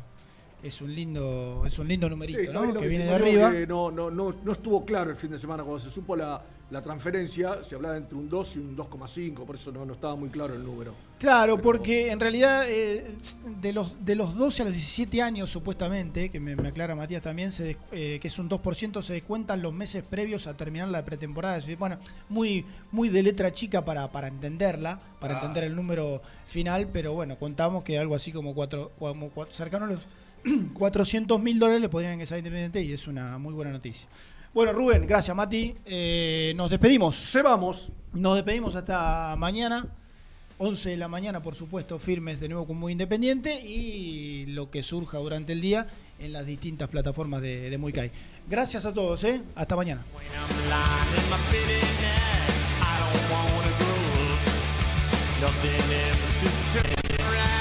Es un lindo, es un lindo numerito, Sí, ¿no? Que viene de arriba. que no, no, no, no estuvo claro el fin de semana cuando se supo la, la transferencia, se hablaba entre un 2 y un 2,5, por eso no, no estaba muy claro el número. Claro, porque en realidad eh, de, los, de los 12 a los 17 años, supuestamente, que me, me aclara Matías también, se des- eh, que es un 2%, se descuentan los meses previos a terminar la pretemporada. Bueno, muy, muy de letra chica para, para entenderla, para Ah. entender el número final, pero bueno, contamos que algo así como, cuatro, como cua- cercano a los 400 mil dólares le podrían ingresar a Independiente y es una muy buena noticia. Bueno, Rubén, gracias, Mati. Eh, nos despedimos. Se vamos. Nos despedimos hasta mañana. 11 de la mañana, por supuesto, firmes de nuevo con Muy Independiente y lo que surja durante el día en las distintas plataformas de, de Muy Kai. Gracias a todos, ¿eh? Hasta mañana. Nothing ever seems to right,